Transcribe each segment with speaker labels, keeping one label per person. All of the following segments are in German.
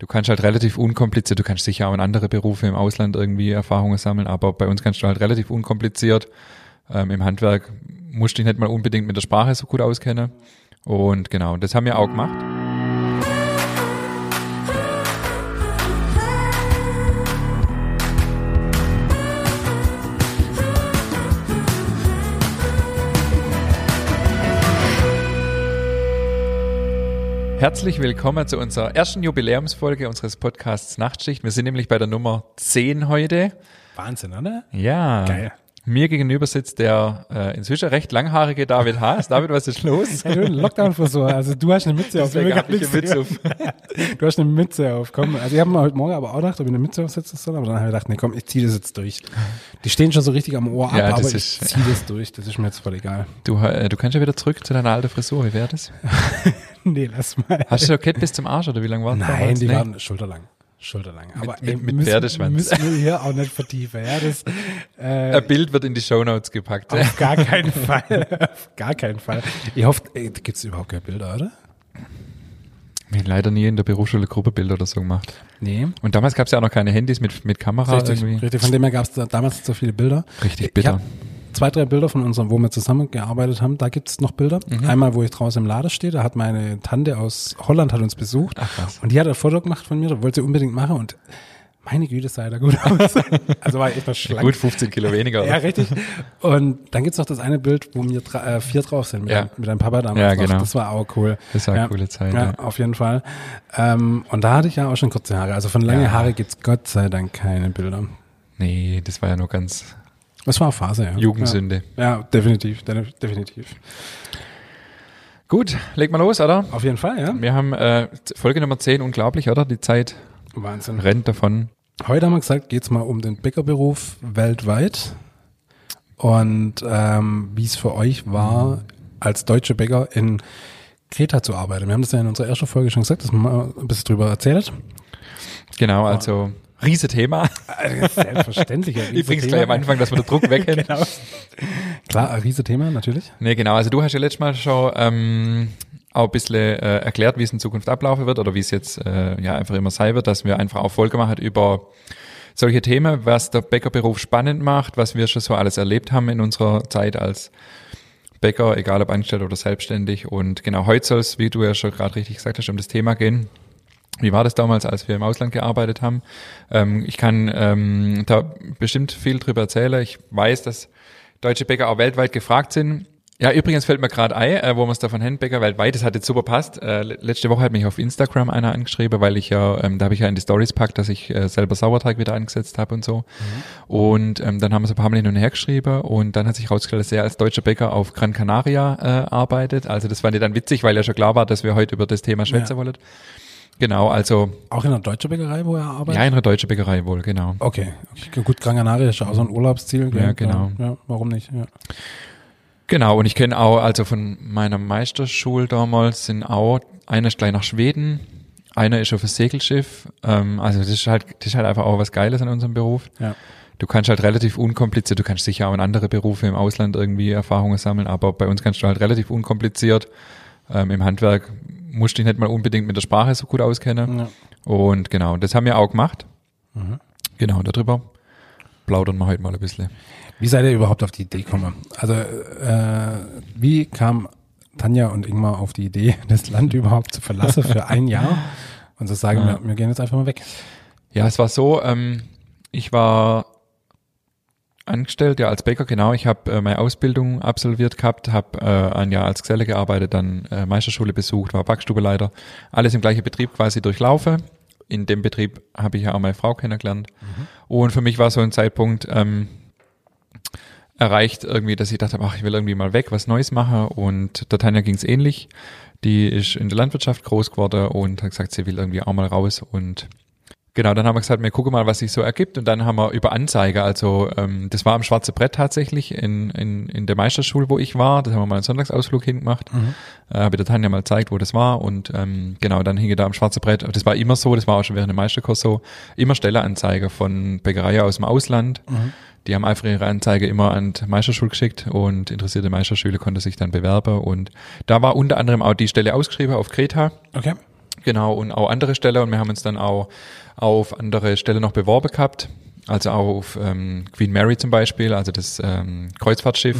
Speaker 1: du kannst halt relativ unkompliziert, du kannst sicher auch in andere Berufe im Ausland irgendwie Erfahrungen sammeln, aber bei uns kannst du halt relativ unkompliziert ähm, im Handwerk musst dich nicht mal unbedingt mit der Sprache so gut auskennen. Und genau, das haben wir auch gemacht. Herzlich willkommen zu unserer ersten Jubiläumsfolge unseres Podcasts Nachtschicht. Wir sind nämlich bei der Nummer 10 heute.
Speaker 2: Wahnsinn, oder?
Speaker 1: Ja.
Speaker 2: Geil.
Speaker 1: Mir gegenüber sitzt der äh, inzwischen recht langhaarige David Haas. David, was ist los?
Speaker 2: Ja, du Lockdown-Frisur. Also du hast eine Mütze auf.
Speaker 1: Deswegen hab ich eine Mütze auf.
Speaker 2: Du hast eine Mütze auf. Komm, also ich habe mir heute Morgen aber auch gedacht, ob ich eine Mütze aufsetzen soll, aber dann habe ich gedacht, nee, komm, ich ziehe das jetzt durch. Die stehen schon so richtig am Ohr ab,
Speaker 1: Ja,
Speaker 2: aber
Speaker 1: ist-
Speaker 2: ich ziehe das durch. Das ist mir jetzt voll egal.
Speaker 1: Du, äh, du kannst ja wieder zurück zu deiner alten Frisur. Wie wäre das?
Speaker 2: Nee, lass mal.
Speaker 1: Hast du Jackett bis zum Arsch oder wie lange war das?
Speaker 2: Nein,
Speaker 1: damals?
Speaker 2: die
Speaker 1: Nee?
Speaker 2: waren schulterlang. Schulterlang. Aber
Speaker 1: mit-
Speaker 2: ey,
Speaker 1: mit
Speaker 2: müssen,
Speaker 1: Pferdeschwanz.
Speaker 2: müssen wir hier auch nicht vertiefen. Ja, das, äh,
Speaker 1: Ein Bild wird in die Shownotes gepackt.
Speaker 2: auf gar keinen Fall. auf gar keinen Fall. Ich hoffe, ey, da gibt's überhaupt keine Bilder, oder?
Speaker 1: Wir haben leider nie in der Berufsschule Gruppebilder oder so gemacht.
Speaker 2: Nee.
Speaker 1: Und damals gab es ja auch noch keine Handys mit, mit Kamera
Speaker 2: Richtig,
Speaker 1: irgendwie.
Speaker 2: richtig. Von dem her gab es da damals nicht so viele Bilder.
Speaker 1: Richtig
Speaker 2: Ich
Speaker 1: bitter.
Speaker 2: Zwei, drei Bilder von unserem, wo wir zusammengearbeitet haben. Da gibt's noch Bilder.
Speaker 1: Mhm.
Speaker 2: Einmal, wo ich draußen im Laden stehe. Da hat meine Tante aus Holland hat uns besucht.
Speaker 1: Ach, krass.
Speaker 2: Und die hat ein Foto gemacht von mir. Da wollte sie unbedingt machen. Und meine Güte, sah da gut aus. also war ich noch schlank.
Speaker 1: Gut 15 Kilo weniger.
Speaker 2: Ja, richtig. Und dann gibt's noch das eine Bild, wo drei, äh, vier drauf sind mit,
Speaker 1: Ja.
Speaker 2: deinem, mit deinem Papa damals.
Speaker 1: Ja,
Speaker 2: noch.
Speaker 1: genau.
Speaker 2: Das war auch cool.
Speaker 1: Das war eine
Speaker 2: ja.
Speaker 1: coole Zeit,
Speaker 2: Ja,
Speaker 1: ja.
Speaker 2: auf jeden Fall. Ähm, und da hatte ich ja auch schon kurze Haare. Also von lange
Speaker 1: Ja.
Speaker 2: Haare gibt's Gott sei Dank keine Bilder.
Speaker 1: Nee, das war ja nur ganz
Speaker 2: Das war eine Phase, ja.
Speaker 1: Jugendsünde.
Speaker 2: Ja, ja definitiv, de- definitiv.
Speaker 1: Gut, leg mal los, oder?
Speaker 2: Auf jeden Fall, ja.
Speaker 1: Wir haben äh, Folge Nummer 10, unglaublich, oder? Die Zeit
Speaker 2: Wahnsinn.
Speaker 1: rennt davon.
Speaker 2: Heute haben wir gesagt, geht's mal um den Bäckerberuf weltweit und ähm, wie es für euch war, als deutsche Bäcker in Kreta zu arbeiten. Wir haben das ja in unserer ersten Folge schon gesagt, dass man mal ein bisschen drüber erzählt.
Speaker 1: Genau, also riese Thema.
Speaker 2: Selbstverständlich. ein
Speaker 1: Ich bring's
Speaker 2: Riesenthema.
Speaker 1: gleich am Anfang, dass wir den Druck weghängen.
Speaker 2: Genau. Klar, ein riese Thema, natürlich.
Speaker 1: Nee, genau. Also du hast ja letztes Mal schon ähm, auch ein bisschen äh, erklärt, wie es in Zukunft ablaufen wird oder wie es jetzt äh, ja einfach immer sein wird, dass wir einfach auch Folge machen über solche Themen, was der Bäckerberuf spannend macht, was wir schon so alles erlebt haben in unserer Zeit als Bäcker, egal ob angestellt oder selbstständig. Und genau heute soll es, wie du ja schon gerade richtig gesagt hast, um das Thema gehen. Wie war das damals, als wir im Ausland gearbeitet haben? Ähm, ich kann ähm, da bestimmt viel drüber erzählen. Ich weiß, dass deutsche Bäcker auch weltweit gefragt sind. Ja, übrigens fällt mir gerade ein, äh, wo man es davon haben, Bäcker weltweit, das hat jetzt super passt. Äh, le- letzte Woche hat mich auf Instagram einer angeschrieben, weil ich ja, ähm, da habe ich ja in die Stories packt, dass ich äh, selber Sauerteig wieder angesetzt habe und so. Und ähm, dann haben wir so ein paar Mal hin und her geschrieben und dann hat sich herausgestellt, dass er als deutscher Bäcker auf Gran Canaria äh, arbeitet. Also das fand ich dann witzig, weil ja schon klar war, dass wir heute über das Thema schwätzen
Speaker 2: Ja.
Speaker 1: wollen. Genau, also
Speaker 2: Auch in einer deutschen Bäckerei, wo er arbeitet?
Speaker 1: ja, in einer deutschen Bäckerei wohl, genau.
Speaker 2: Okay. okay. Gut, Gran Canaria ist ja auch so ein Urlaubsziel.
Speaker 1: Ja, genau.
Speaker 2: Ja, warum nicht? Ja.
Speaker 1: Genau, und ich kenne auch, also von meiner Meisterschule damals sind auch, einer ist gleich nach Schweden, einer ist auf ein Segelschiff. Ähm, also das ist halt, das ist halt einfach auch was Geiles an unserem Beruf.
Speaker 2: ja.
Speaker 1: Du kannst halt relativ unkompliziert, du kannst sicher auch in andere Berufe im Ausland irgendwie Erfahrungen sammeln, aber bei uns kannst du halt relativ unkompliziert ähm, im Handwerk musst dich nicht mal unbedingt mit der Sprache so gut auskennen.
Speaker 2: Ja.
Speaker 1: Und genau, das haben wir auch gemacht.
Speaker 2: Mhm.
Speaker 1: Genau, darüber plaudern wir heute mal ein bisschen.
Speaker 2: Wie seid ihr überhaupt auf die Idee gekommen? Also, äh, wie kam Tanja und Ingmar auf die Idee, das Land überhaupt zu verlassen für ein Jahr und zu sagen,
Speaker 1: Ja.
Speaker 2: wir, wir gehen jetzt einfach mal weg?
Speaker 1: Ja, es war so, ähm, ich war angestellt, ja, als Bäcker, genau. Ich habe äh, meine Ausbildung absolviert gehabt, habe äh, ein Jahr als Geselle gearbeitet, dann äh, Meisterschule besucht, war Backstubeleiter. Alles im gleichen Betrieb quasi durchlaufen. In dem Betrieb habe ich ja auch meine Frau kennengelernt. Und für mich war so ein Zeitpunkt ähm, erreicht irgendwie, dass ich dachte, ach, ich will irgendwie mal weg, was Neues machen. Und der Tanja ging es ähnlich. Die ist in der Landwirtschaft groß geworden und hat gesagt, sie will irgendwie auch mal raus und Genau, dann haben wir gesagt, wir gucken mal, was sich so ergibt. Und dann haben wir über Anzeige, also ähm, das war am Schwarze Brett tatsächlich in, in, in der Meisterschule, wo ich war. Da haben wir mal einen Sonntagsausflug hingemacht. Äh, habe der Tanja mal gezeigt, wo das war. Und ähm, genau, dann hing da am Schwarze Brett. Das war immer so, das war auch schon während dem Meisterkurs so, immer Stelleanzeige von Bäckerei aus dem Ausland. Die haben einfach ihre Anzeige immer an die Meisterschule geschickt und interessierte Meisterschüler konnte sich dann bewerben. Und da war unter anderem auch die Stelle ausgeschrieben auf Kreta.
Speaker 2: Okay.
Speaker 1: Genau, und auch andere Stellen. Und wir haben uns dann auch auf andere Stellen noch beworben gehabt. Also auch auf ähm, Queen Mary zum Beispiel, also das ähm, Kreuzfahrtschiff.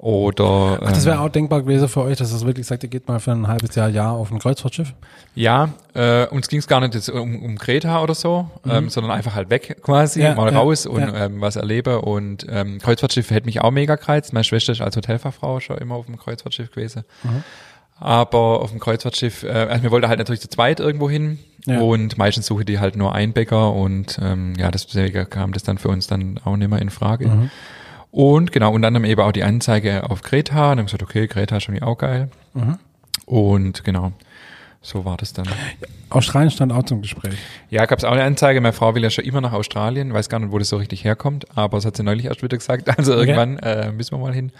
Speaker 1: Oder
Speaker 2: Ach, das wäre
Speaker 1: ähm,
Speaker 2: auch denkbar gewesen für euch, dass es wirklich sagt, ihr geht mal für ein halbes Jahr, Jahr auf ein Kreuzfahrtschiff.
Speaker 1: ja, äh, uns ging es gar nicht jetzt um, um Kreta oder so, ähm, sondern einfach halt weg quasi,
Speaker 2: Mhm. Ja,
Speaker 1: mal
Speaker 2: ja,
Speaker 1: raus und
Speaker 2: ja.
Speaker 1: ähm, was erlebe. Und ähm, Kreuzfahrtschiff hätte mich auch mega gereizt. Meine Schwester ist als Hotelfachfrau schon immer auf dem Kreuzfahrtschiff gewesen.
Speaker 2: Mhm.
Speaker 1: Aber auf dem Kreuzfahrtschiff, äh, also wir wollten halt natürlich zu zweit irgendwo hin
Speaker 2: Ja.
Speaker 1: und meistens suche die halt nur einen Bäcker und ähm, ja, deswegen kam das dann für uns dann auch nicht mehr in Frage.
Speaker 2: Mhm.
Speaker 1: Und genau, und dann haben eben auch die Anzeige auf Kreta und dann haben gesagt, okay, Kreta ist schon auch geil.
Speaker 2: Mhm.
Speaker 1: Und genau, so war das dann.
Speaker 2: Australien stand auch zum Gespräch.
Speaker 1: Ja, gab es auch eine Anzeige. Meine Frau will ja schon immer nach Australien, weiß gar nicht, wo das so richtig herkommt, aber das hat sie neulich erst wieder gesagt. Also irgendwann äh, müssen wir mal hin.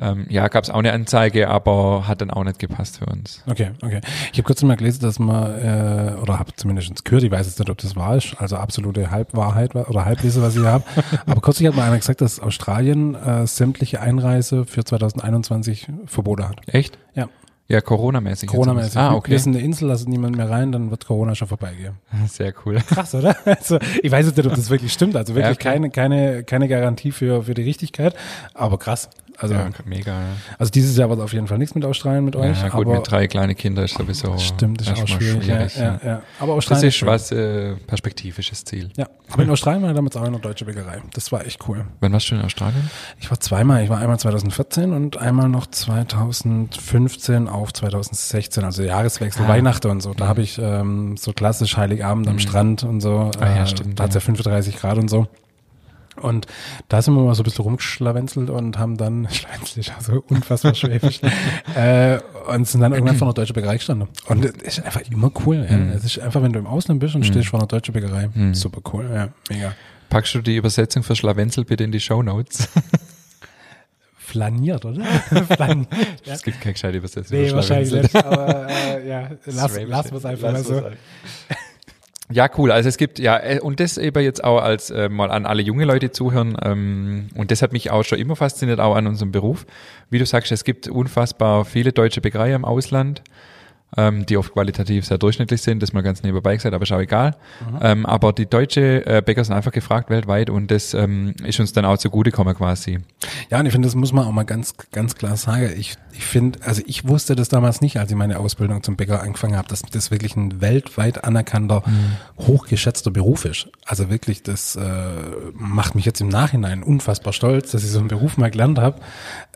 Speaker 1: Ähm, ja, gab es auch eine Anzeige, aber hat dann auch nicht gepasst für uns.
Speaker 2: Okay, okay. Ich habe kurz mal gelesen, dass man, äh, oder habe zumindest gehört, ich weiß jetzt nicht, ob das wahr ist, also absolute Halbwahrheit oder Halbwissen, was ich habe. Aber kürzlich hat mal einer gesagt, dass Australien äh, sämtliche Einreise für 2021 Verbote hat.
Speaker 1: Echt?
Speaker 2: Ja,
Speaker 1: Ja, Corona-mäßig.
Speaker 2: Corona-mäßig.
Speaker 1: Ah,
Speaker 2: Wir
Speaker 1: okay.
Speaker 2: sind eine Insel, lassen niemand mehr rein, dann wird Corona schon vorbeigehen.
Speaker 1: Sehr cool.
Speaker 2: Krass, oder? Also, ich weiß jetzt nicht, ob das wirklich stimmt. Also wirklich
Speaker 1: Ja, okay.
Speaker 2: keine, keine, keine Garantie für, für die Richtigkeit. Aber krass. Also,
Speaker 1: Ja, mega. Ja.
Speaker 2: also dieses Jahr wird auf jeden Fall nichts mit Australien mit euch.
Speaker 1: Ja, gut,
Speaker 2: aber
Speaker 1: mit drei kleinen Kindern ist sowieso
Speaker 2: stimmt, ist auch
Speaker 1: erstmal
Speaker 2: schwierig. Ja, ja. Aber
Speaker 1: Das
Speaker 2: Australien
Speaker 1: ist
Speaker 2: schön.
Speaker 1: was äh, perspektivisches Ziel.
Speaker 2: Ja, aber in Australien war ich damals auch in einer deutschen Bäckerei. Das war echt cool.
Speaker 1: Wann warst du in Australien?
Speaker 2: Ich war zweimal. Ich war einmal 2014 und einmal noch 2015 auf 2016, also Jahreswechsel,
Speaker 1: Ah.
Speaker 2: Weihnachten und so. Da habe ich ähm, so klassisch Heiligabend am Strand und so.
Speaker 1: Ah ja,
Speaker 2: äh,
Speaker 1: stimmt,
Speaker 2: Da hat es ja. 35 Grad und so. Und da sind wir mal so ein bisschen rumgeschlawenzelt und haben dann, schlawenzelt also unfassbar schwäbisch, äh, und sind dann irgendwann vor einer deutschen Bäckerei gestanden. Und es ist einfach immer cool. Ja.
Speaker 1: Mhm.
Speaker 2: Es ist einfach, wenn du im Ausland bist und stehst vor einer deutschen Bäckerei, super cool, ja, mega.
Speaker 1: Packst du die Übersetzung für Schlawenzel bitte in die Show Notes?
Speaker 2: Flaniert, oder? Flaniert. Ja.
Speaker 1: Es gibt keine gescheite Übersetzung.
Speaker 2: Nee,
Speaker 1: für
Speaker 2: wahrscheinlich nicht, aber äh, ja, lass,
Speaker 1: Schwäbisch.
Speaker 2: lass es einfach mal so.
Speaker 1: Ja, cool. Also es gibt ja äh, und das eben jetzt auch als äh, mal an alle junge Leute zuhören ähm, und das hat mich auch schon immer fasziniert, auch an unserem Beruf. Wie du sagst, es gibt unfassbar viele deutsche Bäckereien im Ausland, ähm, die oft qualitativ sehr durchschnittlich sind, das mal ganz nebenbei gesagt, aber ist auch egal. Ähm, aber die deutsche äh, Bäcker sind einfach gefragt weltweit und das ähm, ist uns dann auch zugutekommen quasi.
Speaker 2: Ja, und ich finde, das muss man auch mal ganz, ganz klar sagen. Ich, ich finde, also ich wusste das damals nicht, als ich meine Ausbildung zum Bäcker angefangen habe, dass das wirklich ein weltweit anerkannter, hochgeschätzter Beruf ist. Also wirklich, das äh, macht mich jetzt im Nachhinein unfassbar stolz, dass ich so einen Beruf mal gelernt habe.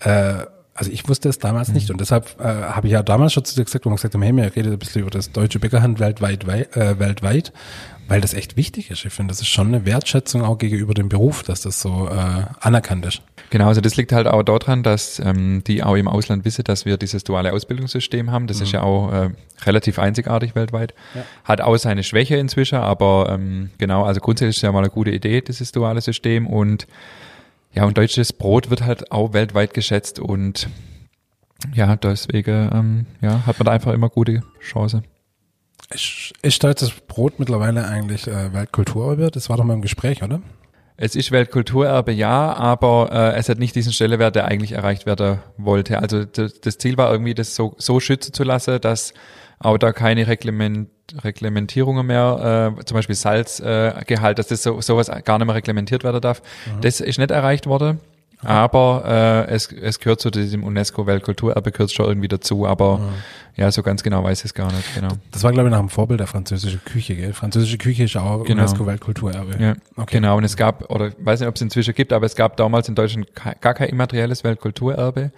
Speaker 2: Äh, also ich wusste es damals nicht und deshalb äh, habe ich ja damals schon zu dir gesagt, wo wir gesagt haben, hey, wir reden ein bisschen über das deutsche Bäckerhand weltweit, wei äh, weltweit, weil das echt wichtig ist. Ich finde, das ist schon eine Wertschätzung auch gegenüber dem Beruf, dass das so äh, anerkannt ist.
Speaker 1: Genau, also das liegt halt auch daran, dass ähm, die auch im Ausland wissen, dass wir dieses duale Ausbildungssystem haben. Das ist ja auch äh, relativ einzigartig weltweit.
Speaker 2: Ja.
Speaker 1: Hat auch seine Schwäche inzwischen, aber ähm, genau, also grundsätzlich ist ja mal eine gute Idee, dieses duale System. Und ja, und deutsches Brot wird halt auch weltweit geschätzt und ja, deswegen ähm, ja, hat man da einfach immer gute Chance.
Speaker 2: Ist, ist deutsches Brot mittlerweile eigentlich äh, Weltkulturerbe? Das war doch mal im Gespräch, oder?
Speaker 1: Es ist Weltkulturerbe, ja, aber äh, es hat nicht diesen Stellenwert, der eigentlich erreicht werden wollte. Also das, das Ziel war irgendwie, das so, so schützen zu lassen, dass auch da keine Reglement, Reglementierungen mehr, äh, zum Beispiel Salzgehalt, äh, dass das so, sowas gar nicht mehr reglementiert werden darf. Das ist nicht erreicht worden. Aber äh, es, es gehört zu diesem UNESCO-Weltkulturerbe, gehört schon irgendwie dazu, aber ja, so ganz genau weiß ich es gar nicht, genau.
Speaker 2: Das war, glaube ich, nach dem Vorbild der französischen Küche, gell? Französische Küche ist auch
Speaker 1: Genau.
Speaker 2: UNESCO-Weltkulturerbe.
Speaker 1: Ja,
Speaker 2: Okay.
Speaker 1: genau. Und es gab, oder ich weiß nicht, ob es inzwischen gibt, aber es gab damals in Deutschland gar kein immaterielles Weltkulturerbe.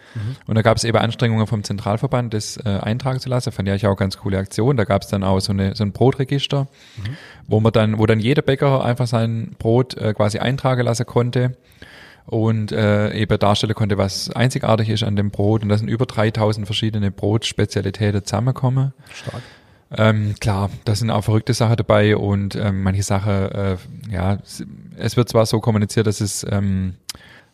Speaker 1: Und da gab es eben Anstrengungen vom Zentralverband, das äh, eintragen zu lassen. Fand ich auch ganz coole Aktion. Da gab es dann auch so, eine, so ein Brotregister, wo man dann, wo dann jeder Bäcker einfach sein Brot äh, quasi eintragen lassen konnte und äh, eben darstellen konnte, was einzigartig ist an dem Brot. Und da sind über 3000 verschiedene Brotspezialitäten zusammengekommen.
Speaker 2: Stark.
Speaker 1: Ähm, klar, da sind auch verrückte Sachen dabei und ähm, manche Sachen, äh, ja, es wird zwar so kommuniziert, dass es ähm,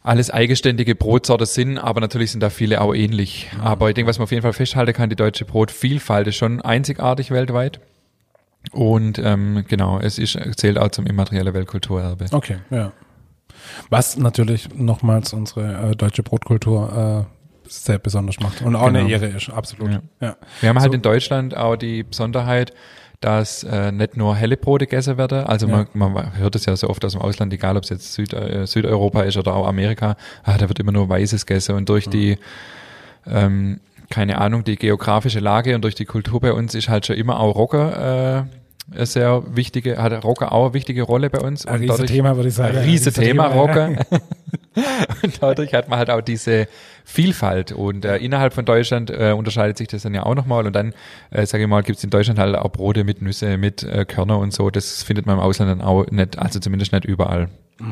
Speaker 1: alles eigenständige Brotsorte sind, aber natürlich sind da viele auch ähnlich. Aber ich denke, was man auf jeden Fall festhalten kann, die deutsche Brotvielfalt ist schon einzigartig weltweit. Und ähm, genau, es ist, zählt auch zum immateriellen Weltkulturerbe.
Speaker 2: Okay, ja. Was natürlich nochmals unsere äh, deutsche Brotkultur äh, sehr besonders macht und auch
Speaker 1: Genau.
Speaker 2: eine Ehre ist, absolut.
Speaker 1: Ja.
Speaker 2: Ja.
Speaker 1: Wir haben halt
Speaker 2: So.
Speaker 1: in Deutschland auch die Besonderheit, dass äh, nicht nur helle Brote gegessen werden. Also
Speaker 2: Ja.
Speaker 1: man, man hört es ja so oft aus dem Ausland, egal ob es jetzt Süd, äh, Südeuropa ist oder auch Amerika, ah, da wird immer nur weißes gegessen. Und durch die, ähm, keine Ahnung, die geografische Lage und durch die Kultur bei uns ist halt schon immer auch Rocker äh, eine sehr wichtige, hat Rocker auch eine wichtige Rolle bei uns.
Speaker 2: Ein
Speaker 1: Und
Speaker 2: riesen
Speaker 1: dadurch-
Speaker 2: Thema, würde ich sagen.
Speaker 1: ein riese Thema,
Speaker 2: ja.
Speaker 1: Rocker. und dadurch hat man halt auch diese Vielfalt. Und äh, innerhalb von Deutschland äh, unterscheidet sich das dann ja auch nochmal. Und dann, äh, sage ich mal, gibt es in Deutschland halt auch Brote mit Nüsse, mit äh, Körner und so. Das findet man im Ausland dann auch nicht, also zumindest nicht überall.
Speaker 2: Ja,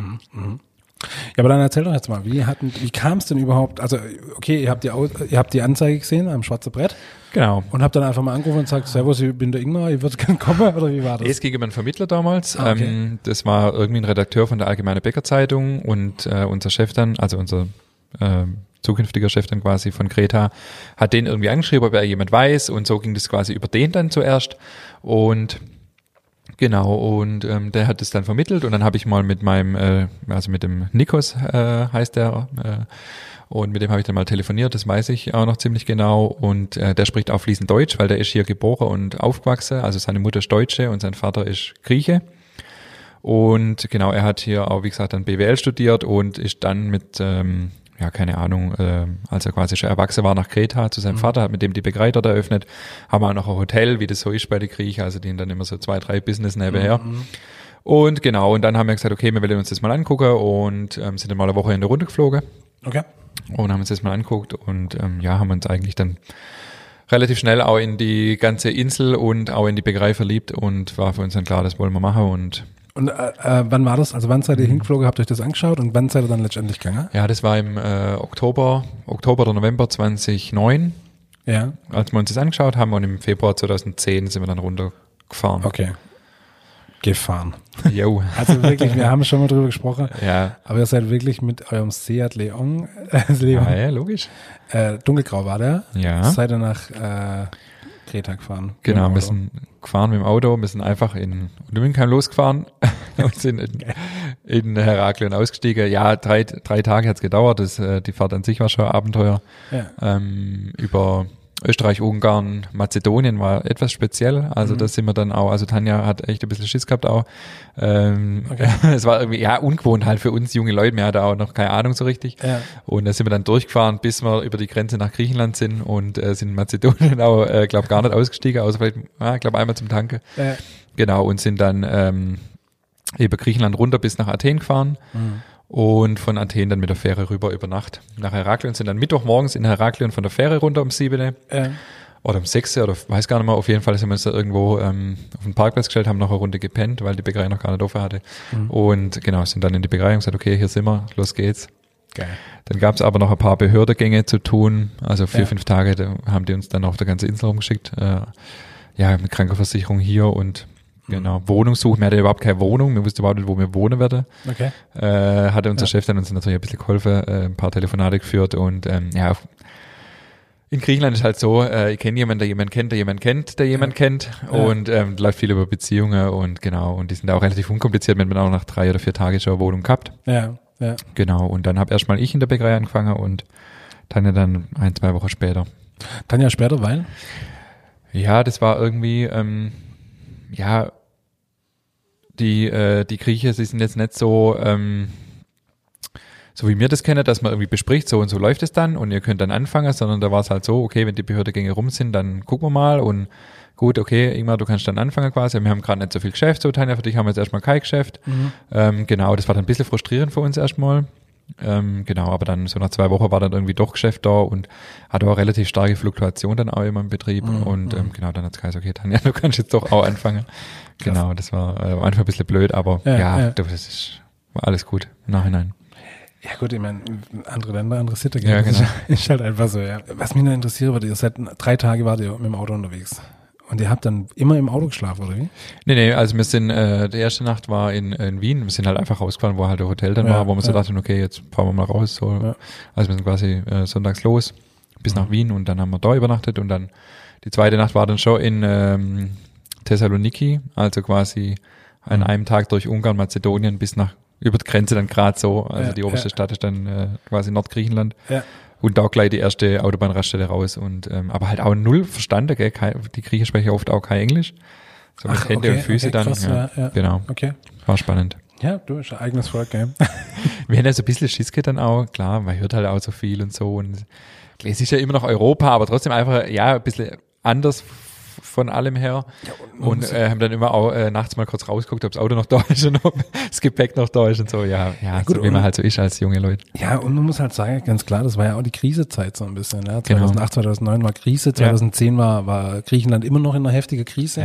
Speaker 2: aber dann erzähl doch jetzt mal, wie hatten, wie kam es denn überhaupt? Also, okay, ihr habt die, ihr habt die Anzeige gesehen am schwarzen Brett
Speaker 1: Genau.
Speaker 2: und habt dann einfach mal angerufen und gesagt, Servus, ich bin der Ingmar, ich würde gerne kommen, oder wie war das?
Speaker 1: Es ging über einen Vermittler damals.
Speaker 2: Ah, okay.
Speaker 1: ähm, das war irgendwie ein Redakteur von der Allgemeine Bäckerzeitung und äh, unser Chef dann, also unser äh, zukünftiger Chef dann quasi von Greta, hat den irgendwie angeschrieben, ob er jemand weiß und so ging das quasi über den dann zuerst und Genau, und ähm, der hat es dann vermittelt und dann habe ich mal mit meinem, äh, also mit dem Nikos äh, heißt der, äh, und mit dem habe ich dann mal telefoniert, das weiß ich auch noch ziemlich genau. Und äh, der spricht auch fließend Deutsch, weil der ist hier geboren und aufgewachsen. Also seine Mutter ist Deutsche und sein Vater ist Grieche. Und genau, er hat hier auch, wie gesagt, dann BWL studiert und ist dann mit, ähm, ja, keine Ahnung, äh, als er quasi schon erwachsen war, nach Kreta zu seinem Vater, hat mit dem die Bäckerei dort eröffnet, haben auch noch ein Hotel, wie das so ist bei den Griechen, also die dann immer so zwei, drei Business nebenher. Und genau, und dann haben wir gesagt, okay, wir wollen uns das mal angucken und ähm, sind dann mal eine Woche in der Runde geflogen
Speaker 2: Okay.
Speaker 1: und haben uns das mal angeguckt und ähm, ja, haben uns eigentlich dann relativ schnell auch in die ganze Insel und auch in die Bäckerei verliebt und war für uns dann klar, das wollen wir machen und
Speaker 2: Und äh, äh, wann war das? Also wann seid ihr hingeflogen, habt euch das angeschaut und wann seid ihr dann letztendlich gegangen?
Speaker 1: ja, das war im äh, Oktober, Oktober oder November 2009,
Speaker 2: Ja.
Speaker 1: als wir uns das angeschaut haben und im Februar 2010 sind wir dann runtergefahren.
Speaker 2: Okay. Gefahren.
Speaker 1: Jo.
Speaker 2: Also wirklich, wir haben schon mal drüber gesprochen,
Speaker 1: Ja.
Speaker 2: aber ihr seid wirklich mit eurem Seat Leon, äh, Leon
Speaker 1: Ja, ja, logisch.
Speaker 2: äh, dunkelgrau war der,
Speaker 1: Ja.
Speaker 2: seid ihr nach äh, Kreta gefahren.
Speaker 1: Genau, wir sind gefahren mit dem Auto, wir sind einfach in Lübenkheim losgefahren und sind in, in Heraklion ausgestiegen. Ja, drei, drei Tage hat's gedauert, das, äh, die Fahrt an sich war schon ein Abenteuer.
Speaker 2: Ja.
Speaker 1: Ähm, über Österreich, Ungarn, Mazedonien war etwas speziell. Also
Speaker 2: Mhm.
Speaker 1: da sind wir dann auch, also Tanja hat echt ein bisschen Schiss gehabt auch. Ähm,
Speaker 2: Okay.
Speaker 1: es war irgendwie, ja, ungewohnt halt für uns junge Leute, wir hatten auch noch keine Ahnung so richtig.
Speaker 2: Ja.
Speaker 1: Und da sind wir dann durchgefahren, bis wir über die Grenze nach Griechenland sind und äh, sind in Mazedonien auch, äh, glaube gar nicht ausgestiegen, außer vielleicht, ah, glaube einmal zum Tanke.
Speaker 2: Äh,
Speaker 1: Genau, und sind dann ähm, über Griechenland runter bis nach Athen gefahren
Speaker 2: Mhm.
Speaker 1: Und von Athen dann mit der Fähre rüber über Nacht nach Heraklion, sind dann Mittwochmorgens in Heraklion von der Fähre runter um sieben
Speaker 2: äh,
Speaker 1: oder um sechs oder weiß gar nicht mehr, auf jeden Fall sind wir uns da irgendwo ähm, auf den Parkplatz gestellt, haben noch eine Runde gepennt, weil die Bäckerei noch gar nicht offen hatte.
Speaker 2: Mhm.
Speaker 1: Und genau, sind dann in die Bäckerei und gesagt, okay, hier sind wir, los geht's.
Speaker 2: geil.
Speaker 1: Dann gab es aber noch ein paar Behördegänge zu tun. Also vier,
Speaker 2: Ja.
Speaker 1: fünf Tage haben die uns dann auf der ganzen Insel rumgeschickt. Äh, ja, mit Krankenversicherung hier und Genau, Wohnungssuche. Wir hatten überhaupt keine Wohnung. Wir wussten überhaupt nicht, wo wir wohnen werden.
Speaker 2: Okay.
Speaker 1: Äh, hatte unser
Speaker 2: Ja.
Speaker 1: Chef dann uns natürlich ein bisschen geholfen, äh, ein paar Telefonate geführt und ähm, ja, in Griechenland ist halt so, äh, ich kenne jemanden, der jemanden kennt, der jemanden kennt, der jemanden kennt
Speaker 2: Ja.
Speaker 1: und ähm, läuft viel über Beziehungen und genau, und die sind auch relativ unkompliziert, wenn man auch nach drei oder vier Tagen schon eine Wohnung gehabt.
Speaker 2: Ja, ja.
Speaker 1: Genau, und dann habe erstmal ich in der Bäckerei angefangen und Tanja dann ein, zwei Wochen später.
Speaker 2: Tanja später, weil?
Speaker 1: Ja, das war irgendwie, ähm, ja, die, äh, die Grieche, sie sind jetzt nicht so, ähm, so wie wir das kennen, dass man irgendwie bespricht, so und so läuft es dann und ihr könnt dann anfangen, sondern da war es halt so, okay, wenn die Behördegänge rum sind, dann gucken wir mal und gut, okay, Ingmar, du kannst dann anfangen quasi. Wir haben gerade nicht so viel Geschäft, so Tanja, für dich haben wir jetzt erstmal kein Geschäft. Ähm, genau, das war dann ein bisschen frustrierend für uns erstmal. Ähm, genau, aber dann so nach zwei Wochen war dann irgendwie doch Geschäft da und hatte auch relativ starke Fluktuation dann auch immer im Betrieb.
Speaker 2: Mhm,
Speaker 1: Und ähm, genau, dann hat es geheißen, okay, Tanja, du kannst jetzt doch auch anfangen. Genau, das war äh, am Anfang ein bisschen blöd, aber
Speaker 2: Ja,
Speaker 1: ja,
Speaker 2: ja.
Speaker 1: das ist, war alles gut im Nachhinein.
Speaker 2: Ja gut, ich meine, andere Länder, andere Sitte, gell?
Speaker 1: Ja, genau.
Speaker 2: Ist, halt einfach so, ja. Was mich nur interessiert, war, ihr seid drei Tage wart ihr mit dem Auto unterwegs. Und ihr habt dann immer im Auto geschlafen, oder wie?
Speaker 1: Nee, nee, also wir sind, äh, die erste Nacht war in, in Wien, wir sind halt einfach rausgefahren, wo halt der Hotel dann
Speaker 2: Ja,
Speaker 1: war, wo wir so
Speaker 2: ja.
Speaker 1: dachten, okay, jetzt fahren wir mal raus. So.
Speaker 2: Ja.
Speaker 1: Also wir sind quasi äh, sonntags los bis
Speaker 2: Mhm.
Speaker 1: nach Wien und dann haben wir da übernachtet und dann die zweite Nacht war dann schon in ähm, Thessaloniki, also quasi an
Speaker 2: Mhm.
Speaker 1: einem Tag durch Ungarn, Mazedonien bis nach über die Grenze dann gerade so, also die oberste. Stadt ist dann äh, quasi Nordgriechenland.
Speaker 2: Ja.
Speaker 1: Und da gleich die erste Autobahnraststätte raus. Und ähm, aber halt auch null verstanden, gell? Kein, die Griechen sprechen oft auch kein Englisch. So mit
Speaker 2: Ach,
Speaker 1: Hände
Speaker 2: okay,
Speaker 1: und Füße
Speaker 2: okay,
Speaker 1: dann.
Speaker 2: krass,
Speaker 1: ja,
Speaker 2: ja.
Speaker 1: Genau.
Speaker 2: Okay.
Speaker 1: War spannend.
Speaker 2: Ja, du bist ein eigenes Volk, gell?
Speaker 1: Wir haben ja so ein bisschen Schiss gehabt dann auch, klar, man hört halt auch so viel und so. Und es ist ja immer noch Europa, aber trotzdem einfach, ja, ein bisschen anders von allem her. und äh, haben dann immer auch äh, nachts mal kurz rausgeguckt, ob das Auto noch da ist und ob das Gepäck noch da ist und so. Ja, ja,
Speaker 2: gut,
Speaker 1: so, wie
Speaker 2: und-
Speaker 1: man halt so ist als junge Leute.
Speaker 2: Ja, und man muss halt sagen, ganz klar, das war ja auch die Krisezeit so ein bisschen. Ja.
Speaker 1: Genau.
Speaker 2: 2008, 2009 war Krise, 2010 war, war Griechenland immer noch in einer heftigen Krise.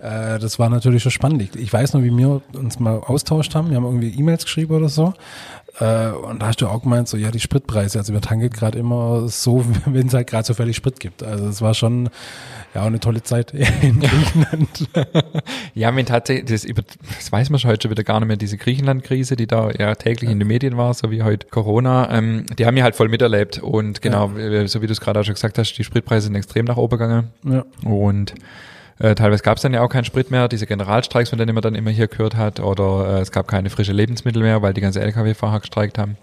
Speaker 1: Ja,
Speaker 2: Äh, das war natürlich schon spannend. Ich weiß noch, wie wir uns mal austauscht haben. Wir haben irgendwie E-Mails geschrieben oder so. Äh, und da hast du auch gemeint, so, ja, die Spritpreise, also wir tanken gerade immer so, wenn es halt gerade so völlig Sprit gibt. Also es war schon, ja, auch eine tolle Zeit in Griechenland.
Speaker 1: Ja, wenn tatsächlich, das, über, das weiß man schon heute schon wieder gar nicht mehr, diese Griechenland-Krise, die da ja täglich in den Medien war, so wie heute Corona, ähm, die haben ja halt voll miterlebt. Und genau, äh, so wie du es gerade auch schon gesagt hast, die Spritpreise sind extrem nach oben gegangen.
Speaker 2: ja.
Speaker 1: Und äh, teilweise gab es dann ja auch keinen Sprit mehr, diese Generalstreiks, von denen man dann immer hier gehört hat, oder äh, es gab keine frische Lebensmittel mehr, weil die ganze Lkw-Fahrer gestreikt haben.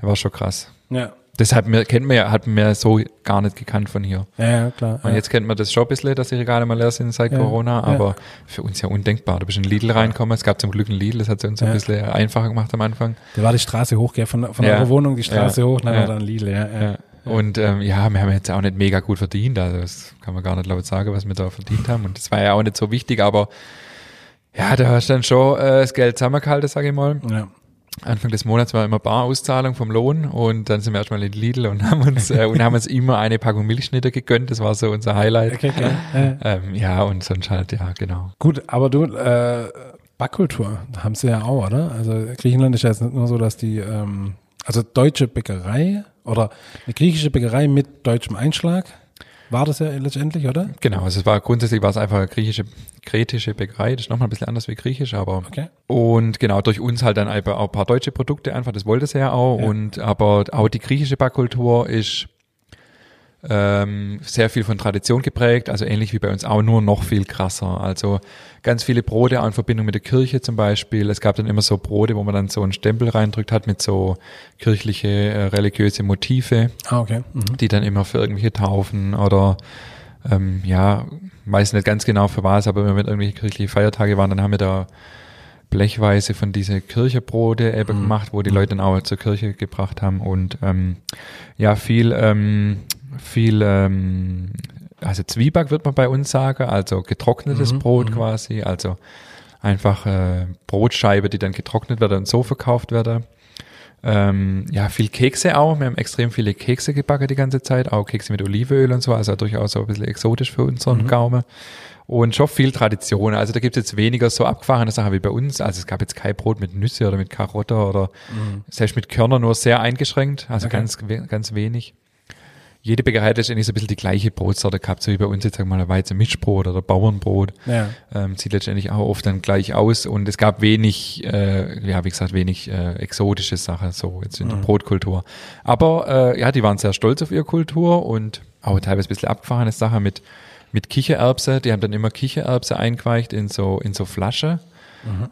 Speaker 1: War schon krass.
Speaker 2: ja.
Speaker 1: Deshalb mir, kennt man ja, hat man ja so gar nicht gekannt von hier.
Speaker 2: Ja, ja, klar.
Speaker 1: Und
Speaker 2: ja.
Speaker 1: jetzt kennt man das schon ein bisschen, dass die Regale mal leer sind seit
Speaker 2: Ja,
Speaker 1: Corona,
Speaker 2: ja.
Speaker 1: aber für uns ja undenkbar. Du bist in Lidl reinkommen, es gab zum Glück einen Lidl, das hat es uns
Speaker 2: Ja.
Speaker 1: ein bisschen einfacher gemacht am Anfang.
Speaker 2: Da war die Straße hoch, gell, von, von
Speaker 1: Ja.
Speaker 2: eurer Wohnung die Straße
Speaker 1: Ja.
Speaker 2: hoch, dann
Speaker 1: Ja.
Speaker 2: war dann Lidl, ja.
Speaker 1: Und ähm, ja, wir haben jetzt auch nicht mega gut verdient, also das kann man gar nicht laut sagen, was wir da verdient haben. Und das war ja auch nicht so wichtig, aber ja, da hast du dann schon äh, das Geld zusammengehalten, sage ich mal.
Speaker 2: ja.
Speaker 1: Anfang des Monats war immer Barauszahlung vom Lohn und dann sind wir erstmal in Lidl und haben uns äh, und haben uns immer eine Packung Milchschnitte gegönnt. Das war so unser Highlight.
Speaker 2: Okay, klar. Ja.
Speaker 1: Ähm, ja, und sonst halt, ja, genau.
Speaker 2: Gut, aber du, äh, Backkultur haben sie ja auch, oder? Also Griechenland ist ja jetzt nicht nur so, dass die, ähm, also deutsche Bäckerei oder eine griechische Bäckerei mit deutschem Einschlag, war das ja letztendlich, oder?
Speaker 1: Genau, also es war grundsätzlich war es einfach eine griechische, kretische Bäckerei. Das ist nochmal ein bisschen anders wie griechisch, aber
Speaker 2: Okay.
Speaker 1: und genau durch uns halt dann einfach auch ein paar deutsche Produkte einfach. Das wollte sie ja auch
Speaker 2: Ja.
Speaker 1: und aber auch die griechische Backkultur ist ähm, sehr viel von Tradition geprägt, also ähnlich wie bei uns auch, nur noch viel krasser. Also ganz viele Brote auch in Verbindung mit der Kirche zum Beispiel. Es gab dann immer so Brote, wo man dann so einen Stempel reindrückt hat mit so kirchliche, äh, religiöse Motive
Speaker 2: Ah, okay. Mhm.
Speaker 1: die dann immer für irgendwelche Taufen oder ähm, ja, weiß nicht ganz genau für was, aber wenn irgendwelche kirchliche Feiertage waren, dann haben wir da blechweise von diese Kirchebrote eben gemacht, wo die Leute dann auch zur Kirche gebracht haben und ähm, ja, viel, ähm, viel, ähm, also Zwieback wird man bei uns sagen, also getrocknetes Brot quasi, also einfach äh, Brotscheibe, die dann getrocknet wird und so verkauft wird. Ähm, ja, viel Kekse auch. Wir haben extrem viele Kekse gebacken die ganze Zeit, auch Kekse mit Olivenöl und so, also durchaus so ein bisschen exotisch für unseren Gaumen. Und schon viel Tradition. Also da gibt es jetzt weniger so abgefahrene Sachen wie bei uns. Also es gab jetzt kein Brot mit Nüsse oder mit Karotte oder selbst mit Körner nur sehr eingeschränkt, also
Speaker 2: Okay.
Speaker 1: ganz, ganz wenig. Jede Bäckerei hat letztendlich so ein bisschen die gleiche Brotsorte gehabt, so wie bei uns jetzt sagen wir mal ein Weizenmischbrot oder Bauernbrot
Speaker 2: Ja.
Speaker 1: ähm, sieht letztendlich auch oft dann gleich aus und es gab wenig, äh, ja wie gesagt, wenig äh, exotische Sachen so jetzt in der Brotkultur. Aber äh, ja, die waren sehr stolz auf ihre Kultur und auch teilweise ein bisschen abgefahrene Sachen mit mit Kichererbse. Die haben dann immer Kichererbse eingeweicht in so in so Flasche.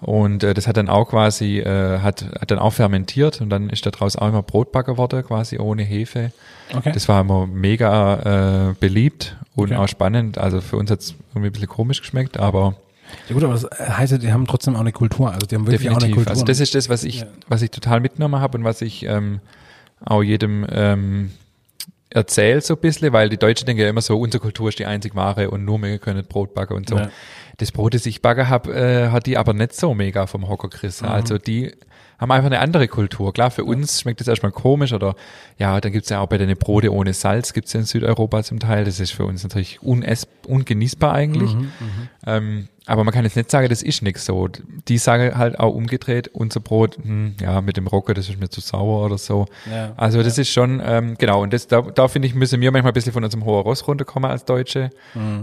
Speaker 1: Und äh, das hat dann auch quasi, äh, hat, hat dann auch fermentiert und dann ist da draus auch immer Brotbacker geworden, quasi ohne Hefe.
Speaker 2: Okay.
Speaker 1: Das war immer mega äh, beliebt und
Speaker 2: Okay.
Speaker 1: auch spannend. Also für uns hat es irgendwie ein bisschen komisch geschmeckt, aber
Speaker 2: Ja gut, aber das heißt ja, die haben trotzdem auch eine Kultur. Also die haben wirklich auch eine
Speaker 1: definitiv.
Speaker 2: Kultur.
Speaker 1: Also das ist das, was ich,
Speaker 2: Ja.
Speaker 1: was ich total mitgenommen habe und was ich ähm, auch jedem ähm, erzähle so ein bisschen, weil die Deutschen denken ja immer so, unsere Kultur ist die einzig wahre und nur wir können Brot backen und so.
Speaker 2: Ja.
Speaker 1: Das Brot, das ich backen habe, äh, hat die aber nicht so mega vom Hocker gerissen. Also die haben einfach eine andere Kultur. Klar, für uns schmeckt das erstmal komisch oder ja, dann gibt's ja auch bei den Brote ohne Salz, gibt's ja in Südeuropa zum Teil. Das ist für uns natürlich uness ungenießbar eigentlich. Ähm, aber man kann jetzt nicht sagen, das ist nix so. Die sagen halt auch umgedreht, unser Brot, hm, ja, mit dem Rocker, das ist mir zu sauer oder so.
Speaker 2: Ja.
Speaker 1: Also das ist schon, ähm, genau, und das, da, da finde ich, müssen wir manchmal ein bisschen von unserem hohen Ross runterkommen als Deutsche.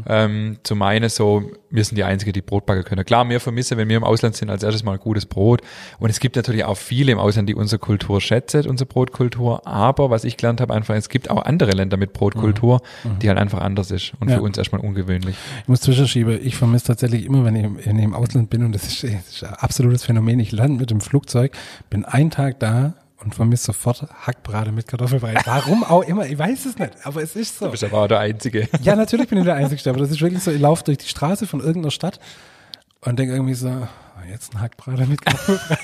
Speaker 1: Ähm, zum einen so, wir sind die Einzige, die Brot backen können. Klar, wir vermissen, wenn wir im Ausland sind, als erstes mal gutes Brot. Und es gibt natürlich auch viele im Ausland, die unsere Kultur schätzen, unsere Brotkultur. Aber was ich gelernt habe, einfach, es gibt auch andere Länder mit Brotkultur, die halt einfach anders ist und
Speaker 2: Ja.
Speaker 1: für uns erstmal ungewöhnlich.
Speaker 2: Ich muss zwischenschieben, ich vermisse tatsächlich immer, wenn ich, wenn ich im Ausland bin, und das ist, das ist ein absolutes Phänomen, ich lande mit dem Flugzeug, bin einen Tag da und vermisse sofort Hackbrate mit Kartoffelbrei. Warum auch immer, ich weiß es nicht, aber es ist so.
Speaker 1: Du bist aber auch der Einzige.
Speaker 2: Ja, natürlich bin ich der Einzige, aber das ist wirklich so, ich laufe durch die Straße von irgendeiner Stadt und denke irgendwie so, jetzt ein Hackbrate mit Kartoffelbrei.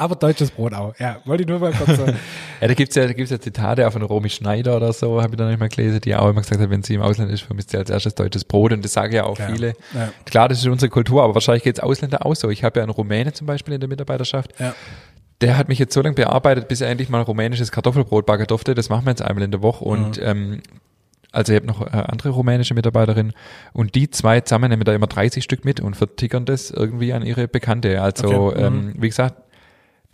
Speaker 2: Aber deutsches Brot auch. Ja, wollte ich nur mal kurz sagen.
Speaker 1: Ja, da gibt's ja, da gibt's ja Zitate auch von Romy Schneider oder so, habe ich da nicht mal gelesen, die auch immer gesagt hat, wenn sie im Ausland ist, vermisst sie als erstes deutsches Brot. Und das sagen ja auch
Speaker 2: Ja,
Speaker 1: viele.
Speaker 2: ja.
Speaker 1: Klar, das ist unsere Kultur, aber wahrscheinlich geht's Ausländer auch so. Ich habe ja einen Rumäne zum Beispiel in der Mitarbeiterschaft.
Speaker 2: Ja.
Speaker 1: Der hat mich jetzt so lange bearbeitet, bis er endlich mal rumänisches Kartoffelbrot backen durfte. Das machen wir jetzt einmal in der Woche. Und ähm, also ich habe noch äh, andere rumänische Mitarbeiterin und die zwei zusammen nehmen da immer 30 Stück mit und vertickern das irgendwie an ihre Bekannte. Also
Speaker 2: Okay, mhm.
Speaker 1: ähm, wie gesagt,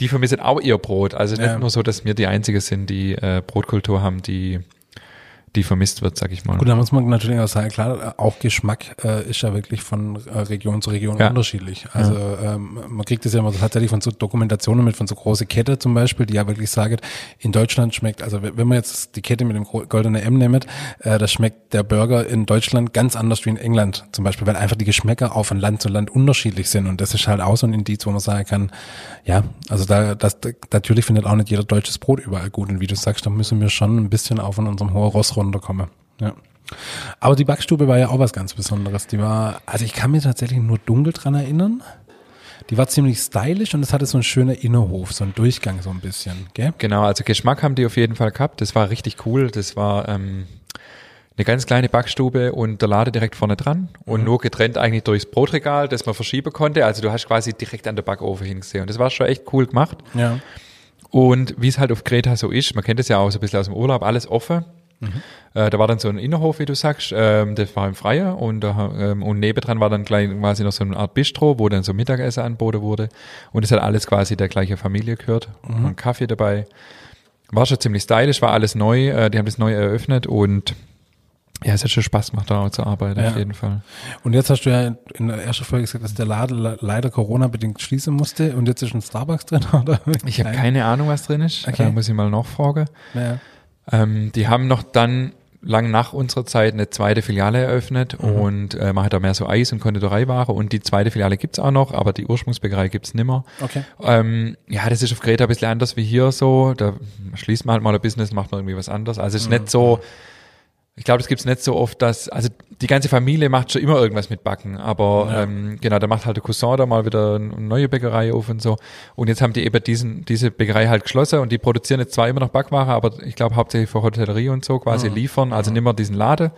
Speaker 1: die vermissen auch ihr Brot. Also nicht
Speaker 2: Ja.
Speaker 1: nur so, dass wir die Einzige sind, die äh, Brotkultur haben, die die vermisst wird, sag ich mal.
Speaker 2: Gut, da muss man natürlich auch sagen, klar, auch Geschmack äh, ist ja wirklich von äh, Region zu Region
Speaker 1: Ja.
Speaker 2: unterschiedlich. Also ähm, man kriegt es ja immer tatsächlich von so Dokumentationen mit, von so große Kette zum Beispiel, die ja wirklich sagt, in Deutschland schmeckt, also wenn man jetzt die Kette mit dem goldenen M nimmt, äh, das schmeckt der Burger in Deutschland ganz anders wie in England zum Beispiel, weil einfach die Geschmäcker auch von Land zu Land unterschiedlich sind und das ist halt auch so ein Indiz, wo man sagen kann, ja, also da, das, natürlich findet auch nicht jeder deutsches Brot überall gut und wie du sagst, da müssen wir schon ein bisschen auch von unserem hohen Ross runterkommen. Ja. Aber die Backstube war ja auch was ganz Besonderes. Die war, also ich kann mir tatsächlich nur dunkel dran erinnern. Die war ziemlich stylisch und es hatte so einen schönen Innerhof, so einen Durchgang so ein bisschen, gell?
Speaker 1: Genau, also Geschmack haben die auf jeden Fall gehabt. Das war richtig cool. Das war ähm, eine ganz kleine Backstube und der Lade direkt vorne dran und nur getrennt eigentlich durchs Brotregal, das man verschieben konnte. Also du hast quasi direkt an der Backofen hingesehen. Und das war schon echt cool gemacht.
Speaker 2: Ja.
Speaker 1: Und wie es halt auf Kreta so ist, man kennt es ja auch so ein bisschen aus dem Urlaub, alles offen. Äh, da war dann so ein Innerhof, wie du sagst, ähm, das war im Freien und, da, ähm, und nebendran war dann gleich quasi noch so eine Art Bistro, wo dann so Mittagessen angeboten wurde. Und es hat alles quasi der gleichen Familie gehört. Und Kaffee dabei. War schon ziemlich stylisch, war alles neu, äh, die haben das neu eröffnet und ja, es hat schon Spaß gemacht, da auch zu arbeiten,
Speaker 2: Ja.
Speaker 1: auf jeden Fall.
Speaker 2: Und jetzt hast du ja in der ersten Folge gesagt, dass der Laden le- leider Corona-bedingt schließen musste und jetzt ist ein Starbucks drin, oder?
Speaker 1: Ich habe keine Ahnung, was drin ist.
Speaker 2: Okay.
Speaker 1: Äh, muss ich mal nachfragen.
Speaker 2: Ja.
Speaker 1: Ähm, die haben noch dann lang nach unserer Zeit eine zweite Filiale eröffnet
Speaker 2: Mhm.
Speaker 1: und äh, man hat da mehr so Eis- und Konditoreiware und die zweite Filiale gibt's auch noch, aber die Ursprungsbäckerei gibt's nimmer.
Speaker 2: Okay.
Speaker 1: Ähm, ja, das ist auf Kreta ein bisschen anders wie hier so. Da schließt man halt mal ein Business, macht man irgendwie was anderes. Also es ist
Speaker 2: Mhm.
Speaker 1: nicht so, ich glaube, das gibt's nicht so oft, dass, also die ganze Familie macht schon immer irgendwas mit Backen, aber
Speaker 2: Ja.
Speaker 1: ähm, genau, da macht halt der Cousin da mal wieder eine neue Bäckerei auf und so. Und jetzt haben die eben diesen, diese Bäckerei halt geschlossen und die produzieren jetzt zwar immer noch Backware, aber ich glaube hauptsächlich für Hotellerie und so quasi liefern, also nicht mehr diesen Laden.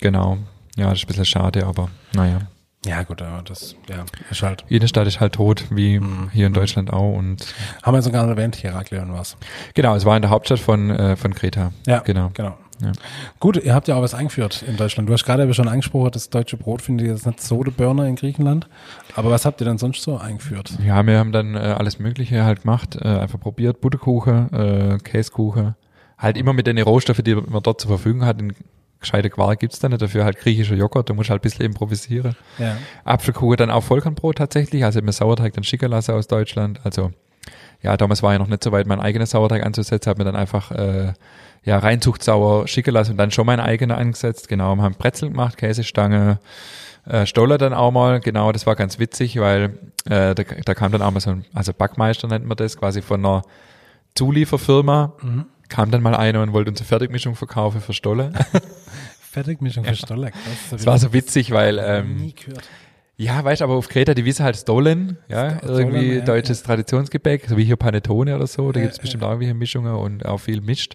Speaker 1: Genau. Ja, das ist ein bisschen schade, aber naja.
Speaker 2: Ja, gut, aber das, ja, ist halt.
Speaker 1: Innenstadt ist halt tot, wie
Speaker 2: Mhm.
Speaker 1: hier in Deutschland auch und
Speaker 2: Haben wir sogar erwähnt, Heraklion war's.
Speaker 1: Genau, es war in der Hauptstadt von, äh, von Kreta.
Speaker 2: Ja,
Speaker 1: Genau.
Speaker 2: genau.
Speaker 1: Ja.
Speaker 2: Gut, ihr habt ja auch was eingeführt in Deutschland. Du hast gerade schon angesprochen, das deutsche Brot finde ich jetzt nicht so der Burner in Griechenland. Aber was habt ihr denn sonst so eingeführt?
Speaker 1: Ja, wir haben dann äh, alles Mögliche halt gemacht, äh, einfach probiert, Butterkuchen, äh, Käsekuchen, halt immer mit den Rohstoffen, die man dort zur Verfügung hat. In gescheite Quark gibt's da nicht, dafür halt griechischer Joghurt, da musst du halt ein bisschen improvisieren.
Speaker 2: Ja.
Speaker 1: Apfelkuchen dann auch Vollkornbrot tatsächlich, also mit Sauerteig dann schicken lassen aus Deutschland. Also ja, damals war ja noch nicht so weit, meinen eigenen Sauerteig anzusetzen, habe mir dann einfach äh, ja Reinzuchtsauer schicken lassen und dann schon meine eigene angesetzt. Genau, wir haben Brezel gemacht, Käsestange, äh, Stoller dann auch mal. Genau, das war ganz witzig, weil äh, da, da kam dann auch mal so ein, also Backmeister nennt man das, quasi von einer Zulieferfirma. Kam dann mal einer und wollte unsere Fertigmischung verkaufen für Stolle.
Speaker 2: Fertigmischung für Stoller.
Speaker 1: Das war so witzig, weil ähm,
Speaker 2: nie gehört.
Speaker 1: Ja, weißt aber auf Kreta, die wissen halt Stollen, ja,
Speaker 2: Sto-
Speaker 1: irgendwie
Speaker 2: ja,
Speaker 1: deutsches Traditionsgebäck, so wie hier Panettone oder so, da
Speaker 2: Ja,
Speaker 1: gibt's bestimmt auch irgendwelche Mischungen und auch viel mischt.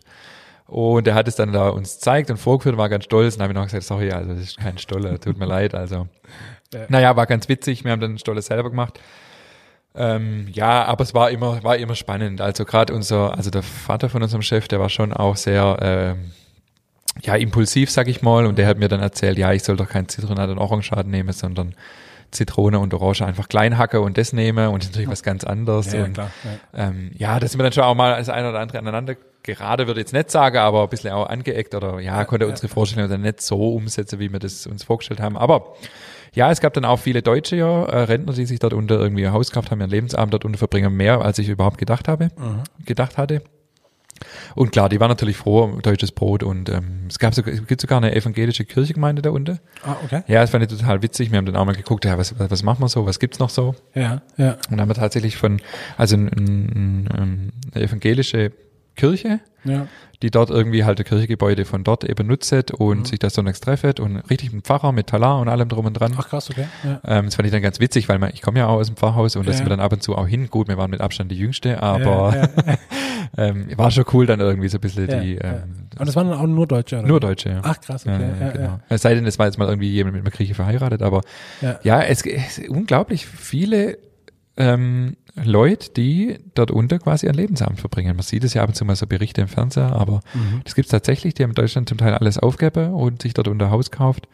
Speaker 1: Und er hat es dann da uns gezeigt und vorgeführt, war ganz stolz und habe ich noch gesagt, sorry, also das ist kein Stolle, tut mir leid, also.
Speaker 2: Ja.
Speaker 1: Naja, war ganz witzig, wir haben dann Stolle selber gemacht. Ähm, ja, aber es war immer, war immer spannend. Also gerade unser, also der Vater von unserem Chef, der war schon auch sehr, ähm, ja, impulsiv, sag ich mal, und der hat mir dann erzählt, ja, ich soll doch kein Zitronat und Orangenschalen nehmen, sondern Zitrone und Orange einfach klein hacke und das nehme und das ist natürlich was ganz anderes.
Speaker 2: Ja, ja,
Speaker 1: und,
Speaker 2: klar. Ja.
Speaker 1: Ähm, ja, das sind wir dann schon auch mal das eine oder andere aneinander gerade, würde ich jetzt nicht sagen, aber ein bisschen auch angeeckt oder ja, konnte unsere Vorstellung dann nicht so umsetzen, wie wir das uns vorgestellt haben. Aber ja, es gab dann auch viele Deutsche ja, äh, Rentner, die sich dort unter irgendwie ihr Haus gekauft haben, ihren Lebensabend dort unter verbringen, mehr als ich überhaupt gedacht habe, gedacht hatte. Und klar, die waren natürlich froh um deutsches Brot und ähm, es gab sogar, es gibt sogar eine evangelische Kirchengemeinde da unten.
Speaker 2: Ah, okay.
Speaker 1: Ja, das fand ich total witzig. Wir haben dann auch mal geguckt, ja, was, was, was machen wir so, was gibt's noch so?
Speaker 2: Ja, ja.
Speaker 1: Und dann haben wir tatsächlich von, also ein, ein, ein, eine evangelische Kirche,
Speaker 2: Ja.
Speaker 1: die dort irgendwie halt das Kirchengebäude von dort eben nutzt und
Speaker 2: Mhm.
Speaker 1: sich das sonntags treffet und richtig mit Pfarrer, mit Talar und allem drum und dran.
Speaker 2: Ach krass, okay. Ja.
Speaker 1: Ähm, das fand ich dann ganz witzig, weil man, ich komme ja auch aus dem Pfarrhaus und da
Speaker 2: Ja.
Speaker 1: sind wir dann ab und zu auch hin. Gut, wir waren mit Abstand die Jüngste, aber ähm, war schon cool dann irgendwie so ein bisschen die, ähm,
Speaker 2: Und das waren dann auch nur Deutsche, oder?
Speaker 1: nur Deutsche, ja.
Speaker 2: Ach krass,
Speaker 1: Ja,
Speaker 2: okay.
Speaker 1: ja, genau. Es sei denn, es war jetzt mal irgendwie jemand mit einer Grieche verheiratet, aber
Speaker 2: ja.
Speaker 1: es es unglaublich viele ähm, Leute, die dort unter quasi ein Lebensabend verbringen. Man sieht es ja ab und zu mal so Berichte im Fernseher, aber
Speaker 2: Mhm.
Speaker 1: das gibt's tatsächlich. Die haben in Deutschland zum Teil alles aufgegeben und sich dort unter Haus kauft.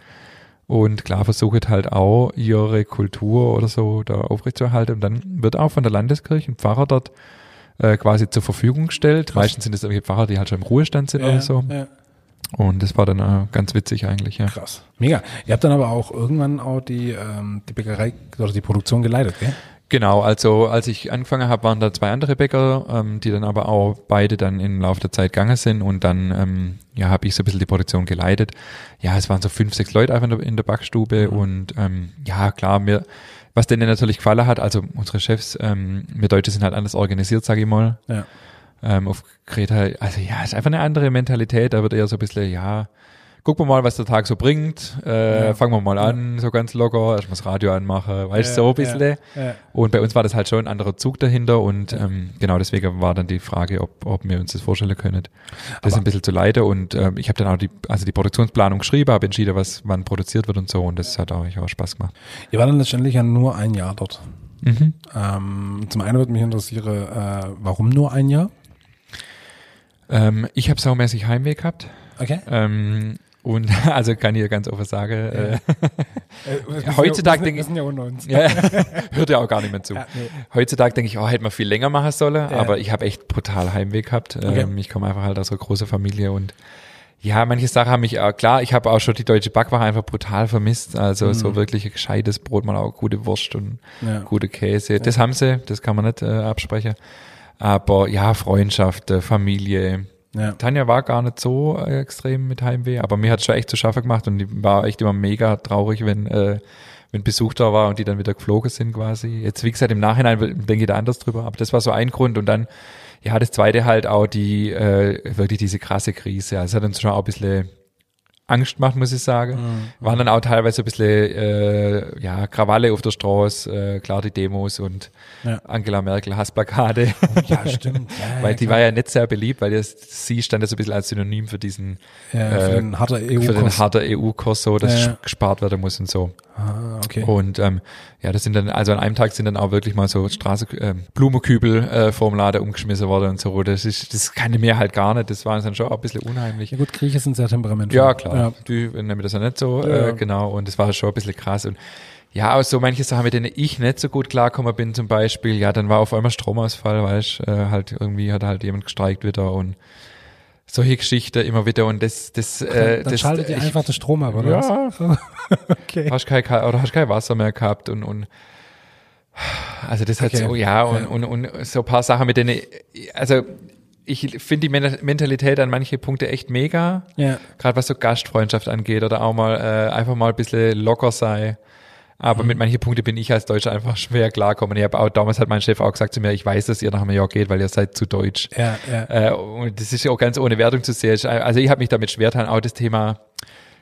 Speaker 1: Und klar versucht halt auch ihre Kultur oder so da aufrechtzuerhalten. Und dann wird auch von der Landeskirche ein Pfarrer dort äh, quasi zur Verfügung gestellt. Meistens sind es irgendwelche Pfarrer, die halt schon im Ruhestand sind
Speaker 2: ja,
Speaker 1: oder so.
Speaker 2: Ja.
Speaker 1: Und das war dann äh, ganz witzig eigentlich, ja.
Speaker 2: Krass. Mega. Ihr habt dann aber auch irgendwann auch die, ähm, die Bäckerei oder die Produktion geleitet, gell?
Speaker 1: Genau, also als ich angefangen habe, waren da zwei andere Bäcker, ähm, die dann aber auch beide dann im Laufe der Zeit gegangen sind und dann ähm, ja habe ich so ein bisschen die Produktion geleitet. Ja, es waren so fünf, sechs Leute einfach in der, in der Backstube und ähm, ja klar, mir was denen natürlich gefallen hat, also unsere Chefs, ähm, wir Deutsche sind halt anders organisiert, sage ich mal.
Speaker 2: Ja.
Speaker 1: Ähm, auf Kreta, also ja, ist einfach eine andere Mentalität, da wird eher so ein bisschen, ja, gucken wir mal, was der Tag so bringt, äh,
Speaker 2: Ja.
Speaker 1: fangen wir mal an, so ganz locker, erstmal das Radio anmachen, weißt du,
Speaker 2: Ja,
Speaker 1: so ein bisschen.
Speaker 2: Ja.
Speaker 1: Und bei uns war das halt schon ein anderer Zug dahinter und ähm, genau deswegen war dann die Frage, ob, ob wir uns das vorstellen können, das
Speaker 2: Aber-
Speaker 1: ein bisschen zu leiten und ähm, ich habe dann auch die, also die Produktionsplanung geschrieben, habe entschieden, was wann produziert wird und so und das hat auch, auch Spaß gemacht.
Speaker 2: Ihr war dann letztendlich ja nur ein Jahr dort.
Speaker 1: Mhm.
Speaker 2: Ähm, zum einen würde mich interessieren, äh, warum nur ein Jahr?
Speaker 1: Ähm, ich habe saumäßig Heimweh gehabt
Speaker 2: Okay.
Speaker 1: ähm, und also kann ich ganz offen sagen, äh, heutzutage denke ich-
Speaker 2: ja
Speaker 1: ja, hört ja auch gar nicht mehr zu.
Speaker 2: Ja, nee.
Speaker 1: Heutzutage denke ich, oh, hätte man viel länger machen sollen,
Speaker 2: Ja.
Speaker 1: aber ich habe echt brutal Heimweh gehabt.
Speaker 2: Okay.
Speaker 1: Ähm, ich komme einfach halt aus einer großen Familie und ja, manche Sachen haben mich, auch, klar, ich habe auch schon die deutsche Backware einfach brutal vermisst. Also so wirklich ein gescheites Brot, mal auch gute Wurst und
Speaker 2: Mhm. Ja.
Speaker 1: gute Käse. Das haben sie, das kann man nicht äh, absprechen. Aber ja, Freundschaft, äh, Familie.
Speaker 2: Ja.
Speaker 1: Tanja war gar nicht so äh, extrem mit Heimweh, aber mir hat schon echt zu schaffen gemacht und die war echt immer mega traurig, wenn, äh, wenn Besuch da war und die dann wieder geflogen sind quasi. Jetzt, wie gesagt, im Nachhinein denke ich da anders drüber, aber das war so ein Grund und dann, ja, das zweite halt auch die, äh, wirklich diese krasse Krise. Also es hat uns schon auch ein bisschen Angst gemacht, muss ich sagen. Waren dann auch teilweise ein bisschen, äh, ja, Krawalle auf der Straße, äh, klar die Demos und
Speaker 2: Ja.
Speaker 1: Angela Merkel Hassplakate.
Speaker 2: Ja, stimmt. Ja,
Speaker 1: weil die
Speaker 2: klar.
Speaker 1: war ja nicht sehr beliebt, weil das, sie stand ja so ein bisschen als Synonym für diesen,
Speaker 2: ja, für
Speaker 1: äh,
Speaker 2: den harter EU.
Speaker 1: für den harter EU-Kurs so, dass
Speaker 2: ja.
Speaker 1: gespart werden muss und so.
Speaker 2: Ah, okay.
Speaker 1: Und ähm, ja, das sind dann, also an einem Tag sind dann auch wirklich mal so Straße, äh, Blumenkübel äh, vorm Laden umgeschmissen worden und so. Das ist, das kannte mir halt gar nicht. Das war dann schon auch ein bisschen unheimlich.
Speaker 2: Ja gut, Grieche sind sehr temperamentvoll.
Speaker 1: Ja, klar.
Speaker 2: Ja.
Speaker 1: Die nehmen das ja nicht so,
Speaker 2: Ja.
Speaker 1: äh, genau. Und das war schon ein bisschen krass. Und ja, auch so manche Sachen, mit denen ich nicht so gut klarkommen bin, zum Beispiel, ja, dann war auf einmal Stromausfall, weißt äh, halt irgendwie hat halt jemand gestreikt wieder und solche Geschichten immer wieder und das, das, äh,
Speaker 2: Dann
Speaker 1: das,
Speaker 2: schaltet ihr
Speaker 1: ich-
Speaker 2: einfach den Strom ab, oder?
Speaker 1: Ja.
Speaker 2: was? okay.
Speaker 1: hast kein, oder hast kein Wasser mehr gehabt und, und also das hat
Speaker 2: Okay.
Speaker 1: so, ja, und,
Speaker 2: Ja.
Speaker 1: Und, und so ein paar Sachen, mit denen, also ich finde die Men- Mentalität an manche Punkte echt mega,
Speaker 2: Ja.
Speaker 1: gerade was so Gastfreundschaft angeht oder auch mal äh, einfach mal ein bisschen locker sei. Aber
Speaker 2: Mhm.
Speaker 1: mit manchen Punkten bin ich als Deutscher einfach schwer klarkommen. Ich habe auch damals hat mein Chef auch gesagt zu mir, ich weiß, dass ihr nach einem Jahr geht, weil ihr seid zu deutsch.
Speaker 2: Ja, ja.
Speaker 1: Äh, und das ist ja auch ganz ohne Wertung zu sehen. Also ich habe mich damit schwer getan, auch das Thema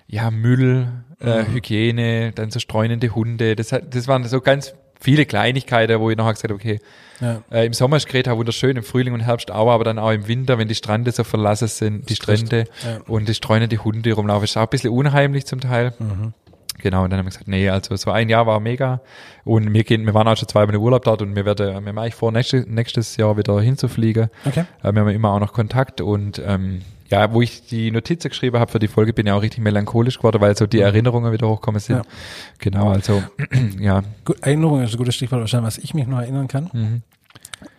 Speaker 1: ja, Müll, äh,
Speaker 2: Mhm.
Speaker 1: Hygiene, dann so streunende Hunde. Das, hat, das waren so ganz viele Kleinigkeiten, wo ich nachher gesagt habe, okay,
Speaker 2: ja.
Speaker 1: äh, im Sommer ist Kreta wunderschön, im Frühling und Herbst auch, aber dann auch im Winter, wenn die Strände so verlassen sind, die. Strände
Speaker 2: Ja.
Speaker 1: und die streunende Hunde rumlaufen, ist auch ein bisschen unheimlich zum Teil.
Speaker 2: Mhm.
Speaker 1: Genau, und dann haben wir gesagt, nee, also so ein Jahr war mega. Und wir gehen, wir waren auch schon zwei Monate Urlaub dort und wir werden, wir haben eigentlich vor, nächstes, nächstes Jahr wieder hinzufliegen.
Speaker 2: Okay.
Speaker 1: Äh, wir haben immer auch noch Kontakt und ähm, ja, wo ich die Notizen geschrieben habe für die Folge, bin ich auch richtig melancholisch geworden, weil so die Erinnerungen wieder hochkommen sind.
Speaker 2: Ja.
Speaker 1: Genau, also ja,
Speaker 2: Gut, Erinnerung ist ein gutes Stichwort wahrscheinlich, was ich mich noch erinnern kann.
Speaker 1: mhm.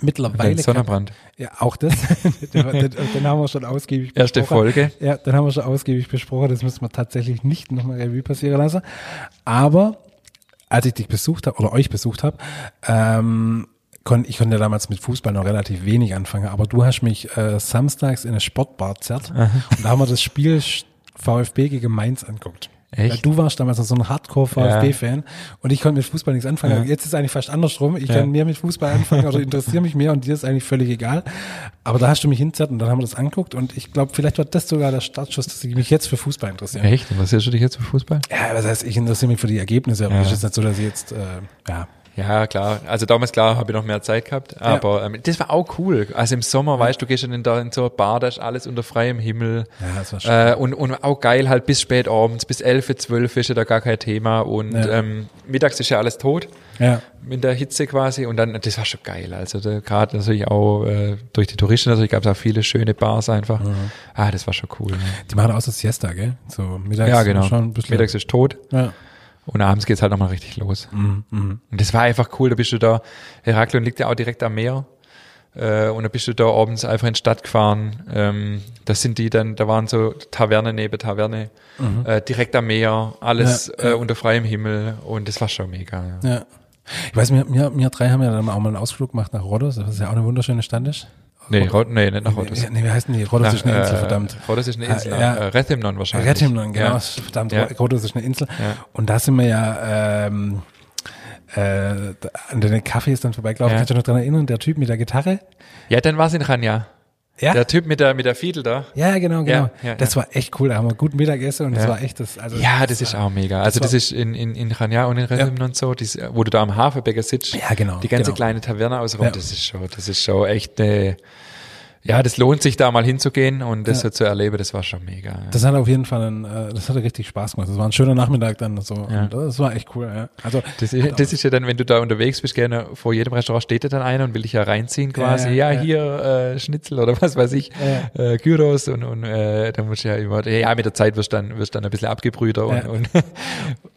Speaker 2: Mittlerweile.
Speaker 1: Dein Sonnenbrand.
Speaker 2: Ja, auch das. den, haben wir schon ausgiebig
Speaker 1: Erste
Speaker 2: besprochen.
Speaker 1: Folge.
Speaker 2: Ja, den haben wir schon ausgiebig besprochen. Das müssen wir tatsächlich nicht nochmal Revue passieren lassen. Aber als ich dich besucht habe oder euch besucht habe, ähm, kon, ich konnte damals mit Fußball noch relativ wenig anfangen, aber du hast mich äh, samstags in eine Sportbar zerrt und da haben wir das Spiel VfB gegen Mainz anguckt.
Speaker 1: Echt?
Speaker 2: Ja, du warst damals noch so ein Hardcore-VfB-Fan und ich konnte mit Fußball nichts anfangen.
Speaker 1: Ja.
Speaker 2: Jetzt ist es eigentlich fast andersrum. Ich
Speaker 1: Ja.
Speaker 2: kann mehr mit Fußball anfangen oder interessiere mich mehr und dir ist eigentlich völlig egal. Aber da hast du mich hinzerrt und dann haben wir das angeguckt und ich glaube, vielleicht war das sogar der Startschuss, dass ich mich jetzt für Fußball interessiere.
Speaker 1: Echt? Interessierst du dich jetzt für Fußball?
Speaker 2: Ja, das heißt, ich interessiere mich für die Ergebnisse, aber
Speaker 1: Ja.
Speaker 2: es ist nicht so, dass ich jetzt, äh, ja,
Speaker 1: Ja, klar. Also damals, klar, habe ich noch mehr Zeit gehabt. Aber ähm, das war auch cool. Also im Sommer, weißt du, gehst dann in, da in so eine Bar, da ist alles unter freiem Himmel.
Speaker 2: Ja, das war schön.
Speaker 1: Äh, und, und auch geil halt bis spät abends, bis 11, 12 ist ja da gar kein Thema. Und
Speaker 2: Ja.
Speaker 1: ähm, mittags ist ja alles tot.
Speaker 2: ja.
Speaker 1: in der Hitze quasi und dann, das war schon geil. Also gerade natürlich auch äh, durch die Touristen natürlich gab es auch viele schöne Bars einfach. Ah, das war schon cool. Ne?
Speaker 2: Die machen auch so Siesta, gell? So mittags
Speaker 1: Ja, genau.
Speaker 2: schon ein bisschen.
Speaker 1: Mittags ist tot
Speaker 2: Ja.
Speaker 1: Und abends geht's halt nochmal richtig los. Und das war einfach cool. Da bist du da, Heraklion liegt ja auch direkt am Meer. Äh, und da bist du da abends einfach in die Stadt gefahren. Ähm, das sind die dann, da waren so Taverne neben Taverne, äh, direkt am Meer, alles
Speaker 2: Ja,
Speaker 1: äh, unter freiem Himmel und das war schon mega. Ja.
Speaker 2: Ja. Ich weiß, wir, wir, wir drei haben ja dann auch mal einen Ausflug gemacht nach Rhodos, was ja auch eine wunderschöne Stadt ist.
Speaker 1: Nee, Rod, nee, nicht nach
Speaker 2: Nee,
Speaker 1: Rhodos.
Speaker 2: nee, wie heißt denn die? Rhodos ist eine Insel,
Speaker 1: äh,
Speaker 2: verdammt.
Speaker 1: Rhodos ist eine Insel.
Speaker 2: Ah, ja.
Speaker 1: Äh, Rethymnon wahrscheinlich.
Speaker 2: Rethymnon, genau.
Speaker 1: Ja.
Speaker 2: Verdammt,
Speaker 1: Ja.
Speaker 2: Rhodos ist eine Insel.
Speaker 1: Ja.
Speaker 2: Und da sind wir ja ähm, äh, an den Cafés dann vorbeigelaufen.
Speaker 1: Ja.
Speaker 2: Kannst du dich noch dran erinnern? Der Typ mit der Gitarre?
Speaker 1: Ja, dann war's in Chania.
Speaker 2: Ja?
Speaker 1: Der Typ mit der, mit der Fiedel da.
Speaker 2: ja, genau, genau.
Speaker 1: Ja, ja,
Speaker 2: das war echt cool. Da haben wir gut Mittagessen und das war echt das. Also
Speaker 1: Ja, das ist auch mega. Also das
Speaker 2: war-
Speaker 1: ist in, in, in Chania und in Rethymnon so, dies, wo du da am Hafenbecker sitzt.
Speaker 2: Ja, genau,
Speaker 1: Die ganze
Speaker 2: genau.
Speaker 1: kleine Taverne außenrum,
Speaker 2: Ja.
Speaker 1: das ist schon, das ist schon echt eine, ja, das lohnt sich da mal hinzugehen und das
Speaker 2: Ja.
Speaker 1: so zu erleben, das war schon mega. Ja.
Speaker 2: Das hat auf jeden Fall, ein, äh, das hatte richtig Spaß gemacht. Das war ein schöner Nachmittag dann so.
Speaker 1: Ja.
Speaker 2: Das war echt cool. Ja. Also
Speaker 1: Das ist, das ist ja dann, wenn du da unterwegs bist, gerne vor jedem Restaurant steht da dann einer und will dich ja reinziehen quasi.
Speaker 2: ja,
Speaker 1: hier äh, Schnitzel oder was weiß ich, äh, Gyros und, und äh, dann musst du ja immer, ja, mit der Zeit wirst du dann, wirst dann ein bisschen abgebrühter und, und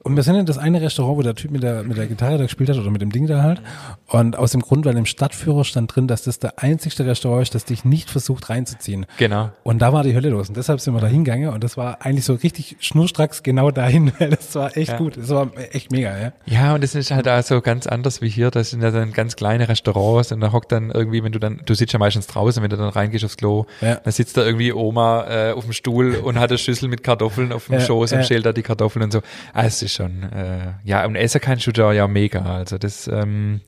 Speaker 2: Und wir sind in das eine Restaurant, wo der Typ mit der, mit der Gitarre da gespielt hat oder mit dem Ding da halt. Und aus dem Grund, weil im Stadtführer stand drin, dass das der einzigste Restaurant ist, das dich nicht versucht reinzuziehen.
Speaker 1: genau.
Speaker 2: Und da war die Hölle los. Und deshalb sind wir da hingegangen. Und das war eigentlich so richtig schnurstracks genau dahin, weil das war echt
Speaker 1: Ja.
Speaker 2: gut. Das war echt mega, ja.
Speaker 1: Ja, und das ist halt da so ganz anders wie hier. Das sind ja dann ganz kleine Restaurants und da hockt dann irgendwie, wenn du dann, du sitzt ja meistens draußen, wenn du dann reingehst aufs Klo,
Speaker 2: Ja.
Speaker 1: dann sitzt da irgendwie Oma äh, auf dem Stuhl und hat eine Schüssel mit Kartoffeln auf dem
Speaker 2: Ja,
Speaker 1: Schoß und schält da die Kartoffeln und so. Ah, es ist schon, äh, ja, und essen kannst du da ja mega. Also das ähm,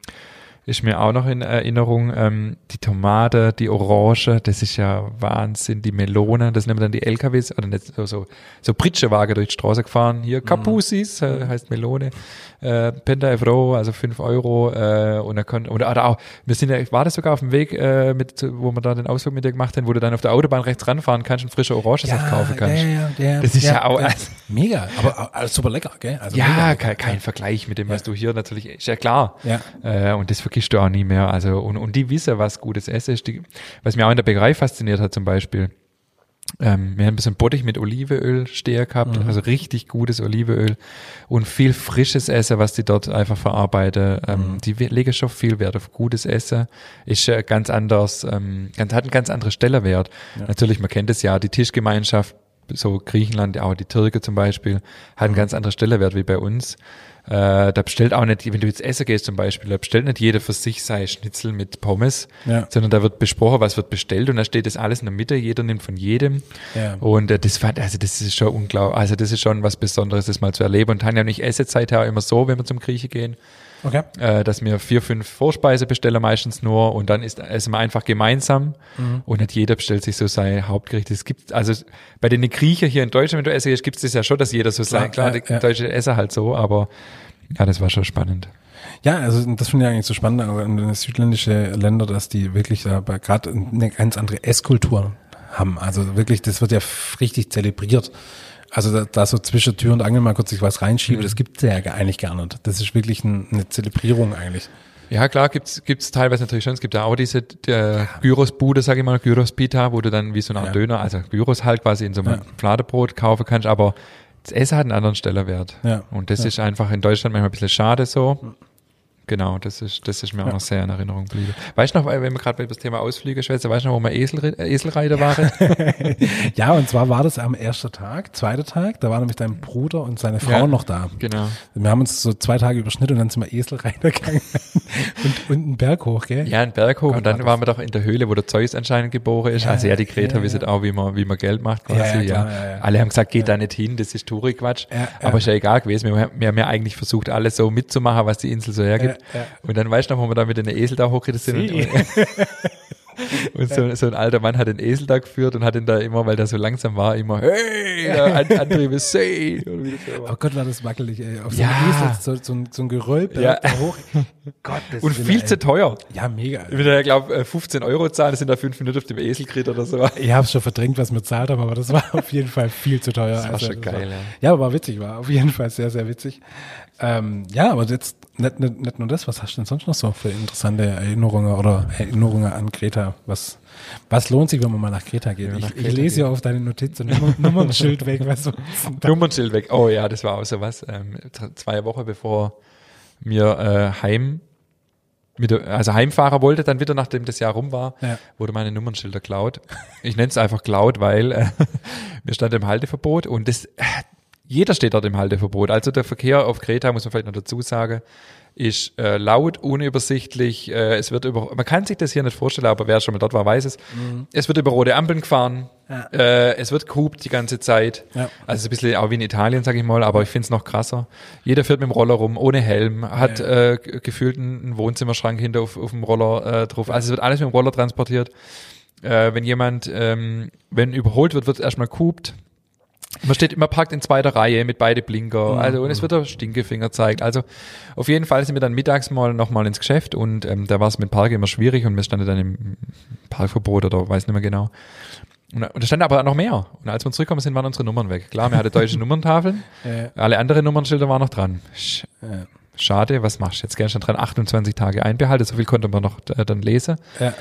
Speaker 1: ist mir auch noch in Erinnerung. Ähm, die Tomate, die Orange, das ist ja Wahnsinn. Die Melone, das nehmen dann die LKWs, oder nicht so, so, so Pritschewagen durch die Straße gefahren. Hier Kapusis, äh, heißt Melone. Äh, Penta Euro, also fünf Euro. Äh, und da konnte, oder, oder auch, wir sind ja, war das sogar auf dem Weg, äh, mit, wo wir da den Ausflug mit dir gemacht haben, wo du dann auf der Autobahn rechts ranfahren kannst und frische Orangensaft kaufen kannst.
Speaker 2: Ja, ja, ja,
Speaker 1: Das ist ja auch-
Speaker 2: mega, aber auch super lecker, gell? Also
Speaker 1: Ja,
Speaker 2: mega
Speaker 1: kein, kein Vergleich mit dem, was du hier natürlich, ist ja klar.
Speaker 2: Ja.
Speaker 1: Äh, und das vergisst du auch nie mehr. Also, und, und die wissen, was gutes Essen ist. Die, was mir auch in der Bäckerei fasziniert hat zum Beispiel. Ähm, wir haben ein bisschen Bottich mit Olivenöl stehen gehabt,
Speaker 2: Mhm.
Speaker 1: also richtig gutes Olivenöl und viel frisches Essen, was die dort einfach verarbeiten. Ähm,
Speaker 2: Mhm.
Speaker 1: Die legen schon viel Wert auf gutes Essen. Ist äh, ganz anders, ähm, ganz, hat einen ganz anderen Stellerwert. Natürlich, man kennt es ja, die Tischgemeinschaft, so Griechenland, auch die Türke zum Beispiel, hat
Speaker 2: Mhm.
Speaker 1: einen ganz anderen Stellerwert wie bei uns. Äh, da bestellt auch nicht, wenn du jetzt essen gehst zum Beispiel, da bestellt nicht jeder für sich sei Schnitzel mit Pommes,
Speaker 2: Ja.
Speaker 1: sondern da wird besprochen, was wird bestellt und da steht das alles in der Mitte, jeder nimmt von jedem.
Speaker 2: Ja.
Speaker 1: Und äh, das fand, also das ist schon unglaublich, also das ist schon was Besonderes, das mal zu erleben. Und Tanja und ich esse seither immer so, wenn wir zum Grieche gehen,
Speaker 2: Okay.
Speaker 1: äh, dass wir vier, fünf Vorspeise bestellen meistens nur und dann ist essen wir einfach gemeinsam
Speaker 2: Mhm.
Speaker 1: und nicht jeder bestellt sich so sein Hauptgericht. Es gibt, also bei den Griechen hier in Deutschland, wenn du essen gehst, gibt es das ja schon, dass jeder so sein, klar,
Speaker 2: ja,
Speaker 1: die
Speaker 2: ja.
Speaker 1: deutsche Essen halt so, aber ja, das war schon spannend.
Speaker 2: Ja, also das finde ich eigentlich so spannend auch in südländische Länder, dass die wirklich da gerade eine ganz andere Esskultur haben. Also wirklich, das wird ja richtig zelebriert. Also da, da so zwischen Tür und Angel mal kurz sich was reinschiebe, das gibt's ja eigentlich gar nicht. Das ist wirklich ein, eine Zelebrierung eigentlich.
Speaker 1: Ja, klar, gibt's gibt's teilweise natürlich schon. Es gibt ja auch diese äh, Gyros-Bude, sage ich mal, Gyros-Pita, wo du dann wie so eine Art
Speaker 2: Ja.
Speaker 1: Döner, also Gyros halt quasi in so einem
Speaker 2: Ja.
Speaker 1: Fladebrot kaufen kannst, aber das Essen hat einen anderen Stellerwert.
Speaker 2: Ja.
Speaker 1: Und das
Speaker 2: Ja.
Speaker 1: ist einfach in Deutschland manchmal ein bisschen schade so. Genau, das ist, das ist mir auch noch sehr in Erinnerung geblieben. Weißt du noch, wenn wir gerade bei das Thema Ausflüge schwätzen, weißt du noch, wo wir Esel, äh, Eselreiter waren?
Speaker 2: Ja, und zwar war das am ersten Tag, zweiter Tag, da war nämlich dein Bruder und seine Frau
Speaker 1: Ja.
Speaker 2: noch da.
Speaker 1: genau.
Speaker 2: Wir haben uns so zwei Tage überschnitten und dann sind wir Eselreiter gegangen und, und einen Berg hoch, gell?
Speaker 1: Ja, in Berg hoch
Speaker 2: Gott,
Speaker 1: und dann
Speaker 2: war
Speaker 1: waren wir doch in der Höhle, wo der Zeus anscheinend geboren ist. also ja, die Greta
Speaker 2: ja,
Speaker 1: wissen auch, wie man, wie man Geld macht quasi.
Speaker 2: Ja,
Speaker 1: Ja,
Speaker 2: ja, klar, ja, ja.
Speaker 1: Alle haben gesagt, geht da nicht hin, das ist Touri-Quatsch.
Speaker 2: Ja, ja.
Speaker 1: Aber ist ja egal gewesen. Wir, wir haben ja eigentlich versucht, alles so mitzumachen, was die Insel so hergibt. Und dann weißt du noch, wo wir da mit den Esel da hochgeritten sind. Und, so, so ein alter Mann hat den Esel da geführt und hat ihn da immer, weil der so langsam war, immer, hey, der An- Antrieb ist war.
Speaker 2: Oh Gott, war das wackelig, ey. Auf so
Speaker 1: Ja.
Speaker 2: einem Esel, so, so, ein, so ein Geröllberg
Speaker 1: Ja.
Speaker 2: da hoch. Gott, das
Speaker 1: Und viel zu teuer.
Speaker 2: Ja, mega.
Speaker 1: Ich würde ja, glaube 15 Euro zahlen, das sind da fünf Minuten auf dem Esel geritten oder so.
Speaker 2: Ich habe schon verdrängt, was wir bezahlt haben, aber das war auf jeden Fall viel zu teuer. Also
Speaker 1: Das war schon geil, ja.
Speaker 2: Ja, aber war witzig, war auf jeden Fall sehr, sehr witzig. Ähm, ja, aber jetzt nicht, nicht, nicht nur das, was hast du denn sonst noch so für interessante Erinnerungen oder Erinnerungen an Was, was lohnt sich, wenn man mal nach Kreta geht?
Speaker 1: Man nach
Speaker 2: ich, ich
Speaker 1: Kreta
Speaker 2: lese ja auf deine Notizen Nummer, Nummernschild weg, was.
Speaker 1: Nummernschild weg. Oh ja, das war auch so was. Ähm, zwei Wochen bevor mir äh, heim, mit, also Heimfahrer wollte, dann wieder, nachdem das Jahr rum war,
Speaker 2: Ja.
Speaker 1: wurde meine Nummernschilder klaut. Ich nenne es einfach klaut, weil äh, mir stand im Halteverbot und das, äh, jeder steht dort im Halteverbot. Also der Verkehr auf Kreta, muss man vielleicht noch dazu sagen, ist äh, laut, unübersichtlich. Äh, es wird über, man kann sich das hier nicht vorstellen, aber wer schon mal dort war, weiß es. Es wird über rote Ampeln gefahren.
Speaker 2: Ja.
Speaker 1: Äh, es wird gehupt die ganze Zeit.
Speaker 2: Ja.
Speaker 1: Also ein bisschen auch wie in Italien, sag ich mal, aber ich find's noch krasser. Jeder fährt mit dem Roller rum, ohne Helm, hat
Speaker 2: Ja.
Speaker 1: äh, gefühlt einen einen Wohnzimmerschrank hinter auf, auf dem Roller äh, drauf. Also es wird alles mit dem Roller transportiert. Äh, wenn jemand, ähm, wenn überholt wird, wird erstmal gehupt. Man steht immer parkt in zweiter Reihe mit beide Blinker. Also und es wird der Stinkefinger zeigt. Also auf jeden Fall sind wir dann mittags mal nochmal ins Geschäft und ähm, da war es mit Park immer schwierig und wir standen dann im Parkverbot oder weiß nicht mehr genau. Und, da stand aber noch mehr. Und als wir zurückgekommen sind, waren unsere Nummern weg. Klar, wir hatten deutsche Nummerntafeln.
Speaker 2: Ja.
Speaker 1: Alle anderen Nummernschilder waren noch dran. Sch
Speaker 2: Ja.
Speaker 1: Schade, was machst du jetzt? Gern schon dran 28 Tage einbehalten, so viel konnte man noch äh, dann lesen.
Speaker 2: Ja.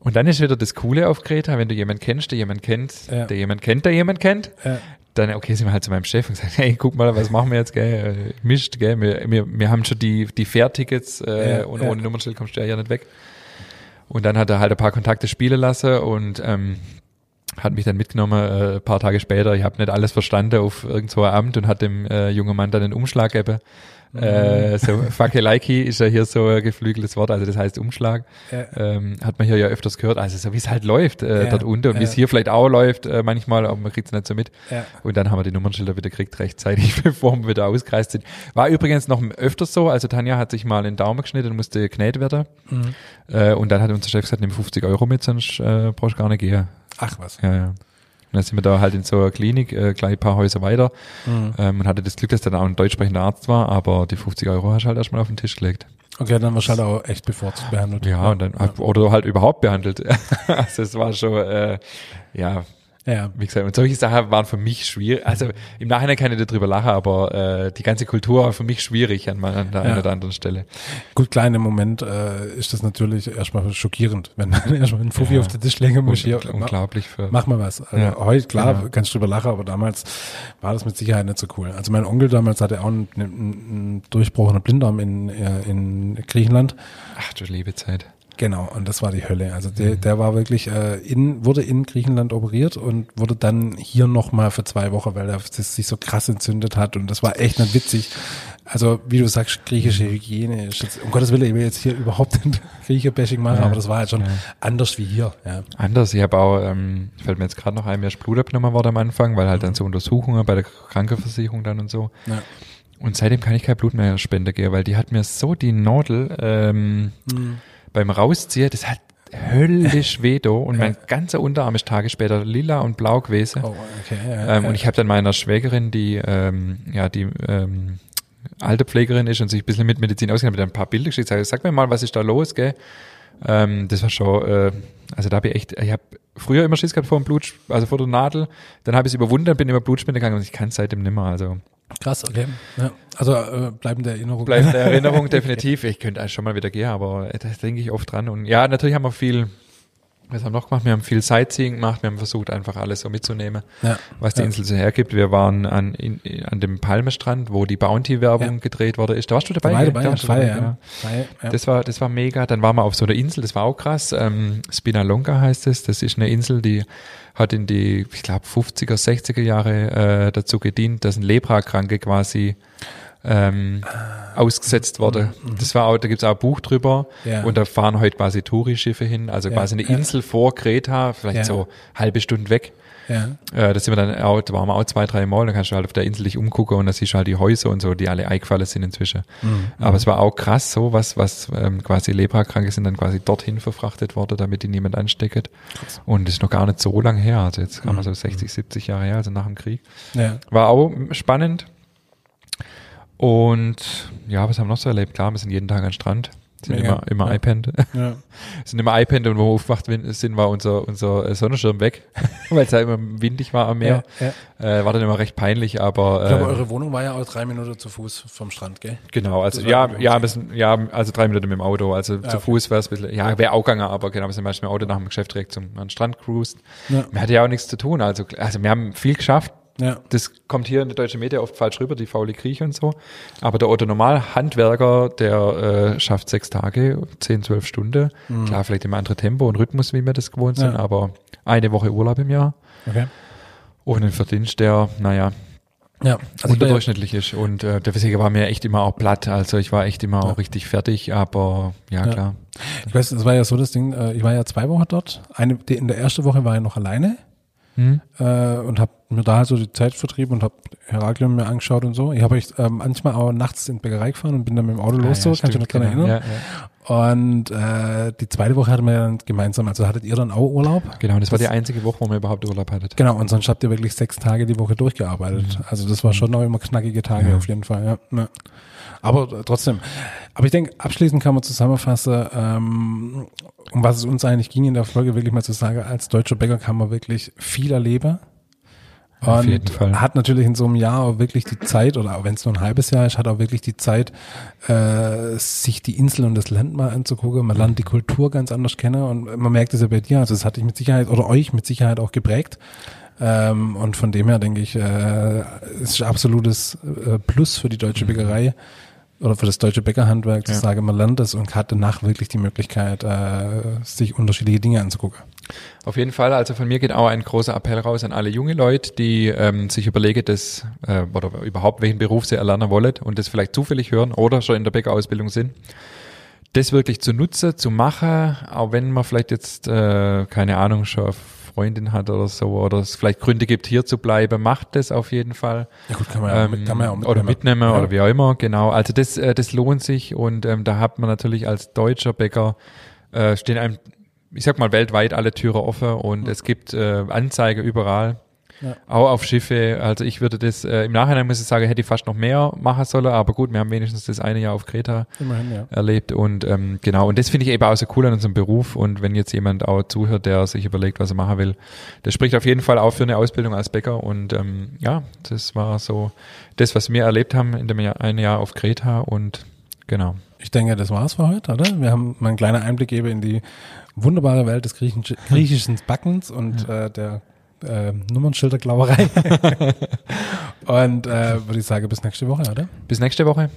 Speaker 1: Und dann ist wieder das Coole auf Kreta, wenn du jemanden kennst, der jemand kennt,
Speaker 2: Ja.
Speaker 1: der jemand kennt, der jemand kennt,
Speaker 2: Ja.
Speaker 1: dann, okay, sind wir halt zu meinem Chef und sagen, hey, guck mal, was machen wir jetzt, gell, äh, mischt, gell, wir, wir, wir haben schon die, die Fährtickets, äh,
Speaker 2: Ja,
Speaker 1: und ohne Nummernschild kommst du ja hier nicht weg. Und dann hat er halt ein paar Kontakte spielen lassen und, ähm, hat mich dann mitgenommen, äh, ein paar Tage später, ich habe nicht alles verstanden auf irgend so ein Amt und hat dem äh, jungen Mann dann einen Umschlag gegeben. Äh, so Fakelaiki ist ja hier so ein geflügeltes Wort, also das heißt Umschlag.
Speaker 2: Ja.
Speaker 1: Ähm, hat man hier ja öfters gehört, also so wie es halt läuft äh,
Speaker 2: Ja,
Speaker 1: dort unten und wie es hier vielleicht auch läuft äh, manchmal, aber man kriegt es nicht so mit. Und dann haben wir die Nummernschilder wieder gekriegt rechtzeitig, bevor wir wieder ausgereist sind. War übrigens noch öfters so, also Tanja hat sich mal den Daumen geschnitten und musste genäht werden.
Speaker 2: Mhm.
Speaker 1: Äh, und dann hat unser Chef gesagt, nimm 50 Euro mit, sonst äh, brauchst du gar nicht gehen.
Speaker 2: Ach was.
Speaker 1: Ja, ja. Und dann sind wir da halt in so einer Klinik, äh, gleich ein paar Häuser weiter
Speaker 2: Mhm.
Speaker 1: ähm, und hatte das Glück, dass dann auch ein deutsch sprechender Arzt war, aber die 50 Euro hast du halt erstmal auf den Tisch gelegt.
Speaker 2: Okay, dann warst du halt auch echt bevorzugt behandelt.
Speaker 1: Ja, und dann oder halt überhaupt behandelt. also es war schon, äh, ja,
Speaker 2: Ja.
Speaker 1: wie gesagt, und solche Sachen waren für mich schwierig. Also im Nachhinein kann ich darüber lachen, aber äh, die ganze Kultur war für mich schwierig an, meiner- an der
Speaker 2: Ja.
Speaker 1: einen oder anderen Stelle.
Speaker 2: Gut, klar, dem Moment äh, ist das natürlich erstmal schockierend, wenn dann erstmal ein Fuffi
Speaker 1: Ja.
Speaker 2: auf den Tisch legen muss. Hier,
Speaker 1: Ungl- unglaublich für.
Speaker 2: Mach mal was. Also
Speaker 1: Ja.
Speaker 2: Heute, klar,
Speaker 1: Genau.
Speaker 2: kannst du drüber lachen, aber damals war das mit Sicherheit nicht so cool. Also mein Onkel damals hatte auch einen, einen, einen durchbrochenen Blinddarm in, äh, in Griechenland.
Speaker 1: Ach du liebe Zeit.
Speaker 2: Genau, und das war die Hölle. Also der, der war wirklich äh, in, wurde in Griechenland operiert und wurde dann hier nochmal für zwei Wochen, weil er sich so krass entzündet hat und das war echt nicht witzig. Also wie du sagst, griechische Hygiene ist jetzt, um Gottes Willen, ich will jetzt hier überhaupt nicht Grieche-Bashing machen,
Speaker 1: Ja.
Speaker 2: aber das war halt schon anders wie hier. Ja.
Speaker 1: Anders, ich habe auch, ähm, fällt mir jetzt gerade noch ein, mir ist Blut abgenommen worden am Anfang, weil halt dann so Untersuchungen bei der Krankenversicherung dann und so.
Speaker 2: Ja.
Speaker 1: Und seitdem kann ich kein Blut mehr spenden gehen, weil die hat mir so die Nadel ähm, beim Rausziehen, das hat höllisch weh da und mein ganzer Unterarm ist Tage später lila und blau gewesen.
Speaker 2: Oh, okay. Ja,
Speaker 1: Ähm,
Speaker 2: ja.
Speaker 1: und ich habe dann meiner Schwägerin, die ähm, ja die ähm, alte Pflegerin ist und sich ein bisschen mit Medizin auskennt, mit ein paar Bilder geschickt. Sag, sag mir mal, was ist da los, gell? Ähm, das war schon, äh, also da habe ich echt, ich habe früher immer Schiss gehabt vor dem Blut, also vor der Nadel. Dann habe ich es überwunden, bin immer Blutspende gegangen und ich kann es seitdem nimmer. Also
Speaker 2: Krass, okay. Ja. Also äh, bleibende Erinnerung.
Speaker 1: bleibt in der Erinnerung definitiv. Ich könnte eigentlich schon mal wieder gehen, aber da denke ich oft dran. Und ja, natürlich haben wir viel Was haben wir noch gemacht? Wir haben viel Sightseeing gemacht. Wir haben versucht, einfach alles so mitzunehmen,
Speaker 2: Ja.
Speaker 1: was die
Speaker 2: Ja.
Speaker 1: Insel so hergibt. Wir waren an, in, an dem Palmestrand, wo die Bounty-Werbung
Speaker 2: Ja.
Speaker 1: gedreht wurde. Ist, da warst du dabei?
Speaker 2: Dabei,
Speaker 1: gell?
Speaker 2: dabei,
Speaker 1: Da warst dabei.
Speaker 2: Feier, ja.
Speaker 1: Das war, das war mega. Dann waren wir auf so einer Insel, das war auch krass. Ähm, Spinalonga heißt es. Das ist eine Insel, die hat in die, ich glaube, 50er, 60er Jahre äh, dazu gedient, dass ein Leprakranke quasi ähm, ausgesetzt wurde. Das war auch, da gibt's auch ein Buch drüber
Speaker 2: Mhm. Ja.
Speaker 1: und da fahren heute quasi Tourischiffe hin, also
Speaker 2: Ja,
Speaker 1: quasi eine. Insel vor Kreta, vielleicht
Speaker 2: Ja.
Speaker 1: so halbe Stunde weg.
Speaker 2: ja.
Speaker 1: Äh, da sind wir dann auch, da waren wir auch zwei, drei Mal, da kannst du halt auf der Insel dich umgucken und da siehst du halt die Häuser und so, die alle eingefallen sind inzwischen.
Speaker 2: Mhm.
Speaker 1: Aber es war auch krass, so was, was ähm, quasi Leprakranke sind dann quasi dorthin verfrachtet worden, damit die niemand ansteckt. Und das ist noch gar nicht so lang her, also jetzt
Speaker 2: Mhm.
Speaker 1: haben wir so 60, 70 Jahre her, also nach dem Krieg.
Speaker 2: ja.
Speaker 1: War auch spannend. Und ja, was haben wir noch so erlebt? Klar, wir sind jeden Tag an den Strand. Sind
Speaker 2: Mega.
Speaker 1: immer, immer
Speaker 2: Ja.
Speaker 1: iPad.
Speaker 2: ja.
Speaker 1: sind immer iPad und wo wir aufgewacht sind, war unser, unser äh, Sonnenschirm weg, weil es ja immer windig war am Meer.
Speaker 2: Ja.
Speaker 1: Äh, war dann immer recht peinlich, aber
Speaker 2: Ich glaube,
Speaker 1: äh,
Speaker 2: eure Wohnung war ja auch drei Minuten zu Fuß vom Strand, gell?
Speaker 1: genau, also ja, ja, sind, ja, also drei Minuten mit dem Auto, also zu
Speaker 2: okay.
Speaker 1: Fuß wäre es ein bisschen, ja, wäre auch gegangen, aber genau, wir sind meistens mit dem Auto nach dem Geschäft direkt zum an den Strand cruised. Wir hatten ja auch nichts zu tun, also, also wir haben viel geschafft,
Speaker 2: Ja.
Speaker 1: das kommt hier in der deutschen Media oft falsch rüber, die faule Grieche und so. Aber der Otto Normal Handwerker, der äh, schafft sechs Tage, zehn, zwölf Stunden. Klar, vielleicht im anderen Tempo und Rhythmus, wie wir das gewohnt sind,
Speaker 2: Mhm. Ja.
Speaker 1: aber eine Woche Urlaub im Jahr.
Speaker 2: Okay.
Speaker 1: Und ein Verdienst, der, naja,
Speaker 2: Ja, also
Speaker 1: unterdurchschnittlich ist. Und äh, deswegen war mir echt immer auch platt. Also ich war echt immer
Speaker 2: Ja.
Speaker 1: auch richtig fertig, aber ja,
Speaker 2: Ja.
Speaker 1: klar.
Speaker 2: Ich weiß, es war ja so das Ding, äh, ich war ja zwei Wochen dort. Eine, die, in der ersten Woche war ich noch alleine
Speaker 1: Hm?
Speaker 2: äh, und habe mir da halt so die Zeit vertrieben und habe Heraklion mir angeschaut und so. Ich habe euch ähm, manchmal auch nachts in die Bäckerei gefahren und bin dann mit dem Auto
Speaker 1: Ah,
Speaker 2: los,
Speaker 1: ja,
Speaker 2: so, kannst du
Speaker 1: stimmt,
Speaker 2: dich noch dran
Speaker 1: genau.
Speaker 2: erinnern?
Speaker 1: Ja, ja.
Speaker 2: Und äh, die zweite Woche hatten wir dann gemeinsam, also hattet ihr dann auch Urlaub?
Speaker 1: Genau, das war
Speaker 2: Das-
Speaker 1: die einzige Woche, wo wir überhaupt Urlaub hattet.
Speaker 2: Genau, und sonst habt ihr wirklich sechs Tage die Woche durchgearbeitet. Also das war schon auch immer knackige Tage
Speaker 1: Mhm.
Speaker 2: Auf jeden Fall, ja. Aber trotzdem. Aber ich denke, abschließend kann man zusammenfassen, ähm, um was es uns eigentlich ging in der Folge, wirklich mal zu sagen, als deutscher Bäcker kann man wirklich viel erleben.
Speaker 1: Auf
Speaker 2: Und
Speaker 1: jeden Fall.
Speaker 2: hat natürlich in so einem Jahr auch wirklich die Zeit, oder auch wenn es nur ein halbes Jahr ist, hat auch wirklich die Zeit, äh, sich die Insel und das Land mal anzugucken. Man lernt die Kultur ganz anders kennen und man merkt es ja bei dir, also es hat dich mit Sicherheit oder euch mit Sicherheit auch geprägt. Ähm, und von dem her denke ich, äh, es ist ein absolutes äh, Plus für die deutsche Bäckerei oder für das deutsche Bäckerhandwerk zu
Speaker 1: Ja.
Speaker 2: sagen, man lernt es und hat danach wirklich die Möglichkeit, äh, sich unterschiedliche Dinge anzugucken.
Speaker 1: Auf jeden Fall, also von mir geht auch ein großer Appell raus an alle junge Leute, die ähm, sich überlegen, das äh, oder überhaupt welchen Beruf sie erlernen wollen und das vielleicht zufällig hören oder schon in der Bäckerausbildung sind. Das wirklich zu nutzen, zu machen, auch wenn man vielleicht jetzt, äh, keine Ahnung, schon Freundin hat oder so, oder es vielleicht Gründe gibt, hier zu bleiben, macht das auf jeden Fall.
Speaker 2: Ja gut, kann man ja,
Speaker 1: Ähm,
Speaker 2: mit- kann man ja auch
Speaker 1: oder mitnehmen
Speaker 2: Ja.
Speaker 1: oder wie auch immer, genau. Also das, äh, das lohnt sich und ähm, da hat man natürlich als deutscher Bäcker äh, stehen einem, ich sag mal, weltweit alle Türen offen und es gibt äh, Anzeige überall.
Speaker 2: Ja.
Speaker 1: Auch auf Schiffe. Also ich würde das, äh, im Nachhinein muss ich sagen, hätte ich fast noch mehr machen sollen, aber gut, wir haben wenigstens das eine Jahr auf Kreta
Speaker 2: Immerhin, ja.
Speaker 1: erlebt und ähm, genau, und das finde ich eben auch so cool an unserem Beruf und wenn jetzt jemand auch zuhört, der sich überlegt, was er machen will, das spricht auf jeden Fall auch für eine Ausbildung als Bäcker und ähm, ja, das war so das, was wir erlebt haben in dem Jahr, einen Jahr auf Kreta und genau.
Speaker 2: Ich denke, das war's für heute, oder? Wir haben mal einen kleinen Einblick gegeben in die wunderbare Welt des Griechen, griechischen Backens und äh, der äh, Nummernschilderglauerei. und äh, würde ich sagen, bis nächste Woche, oder?
Speaker 1: Bis nächste Woche.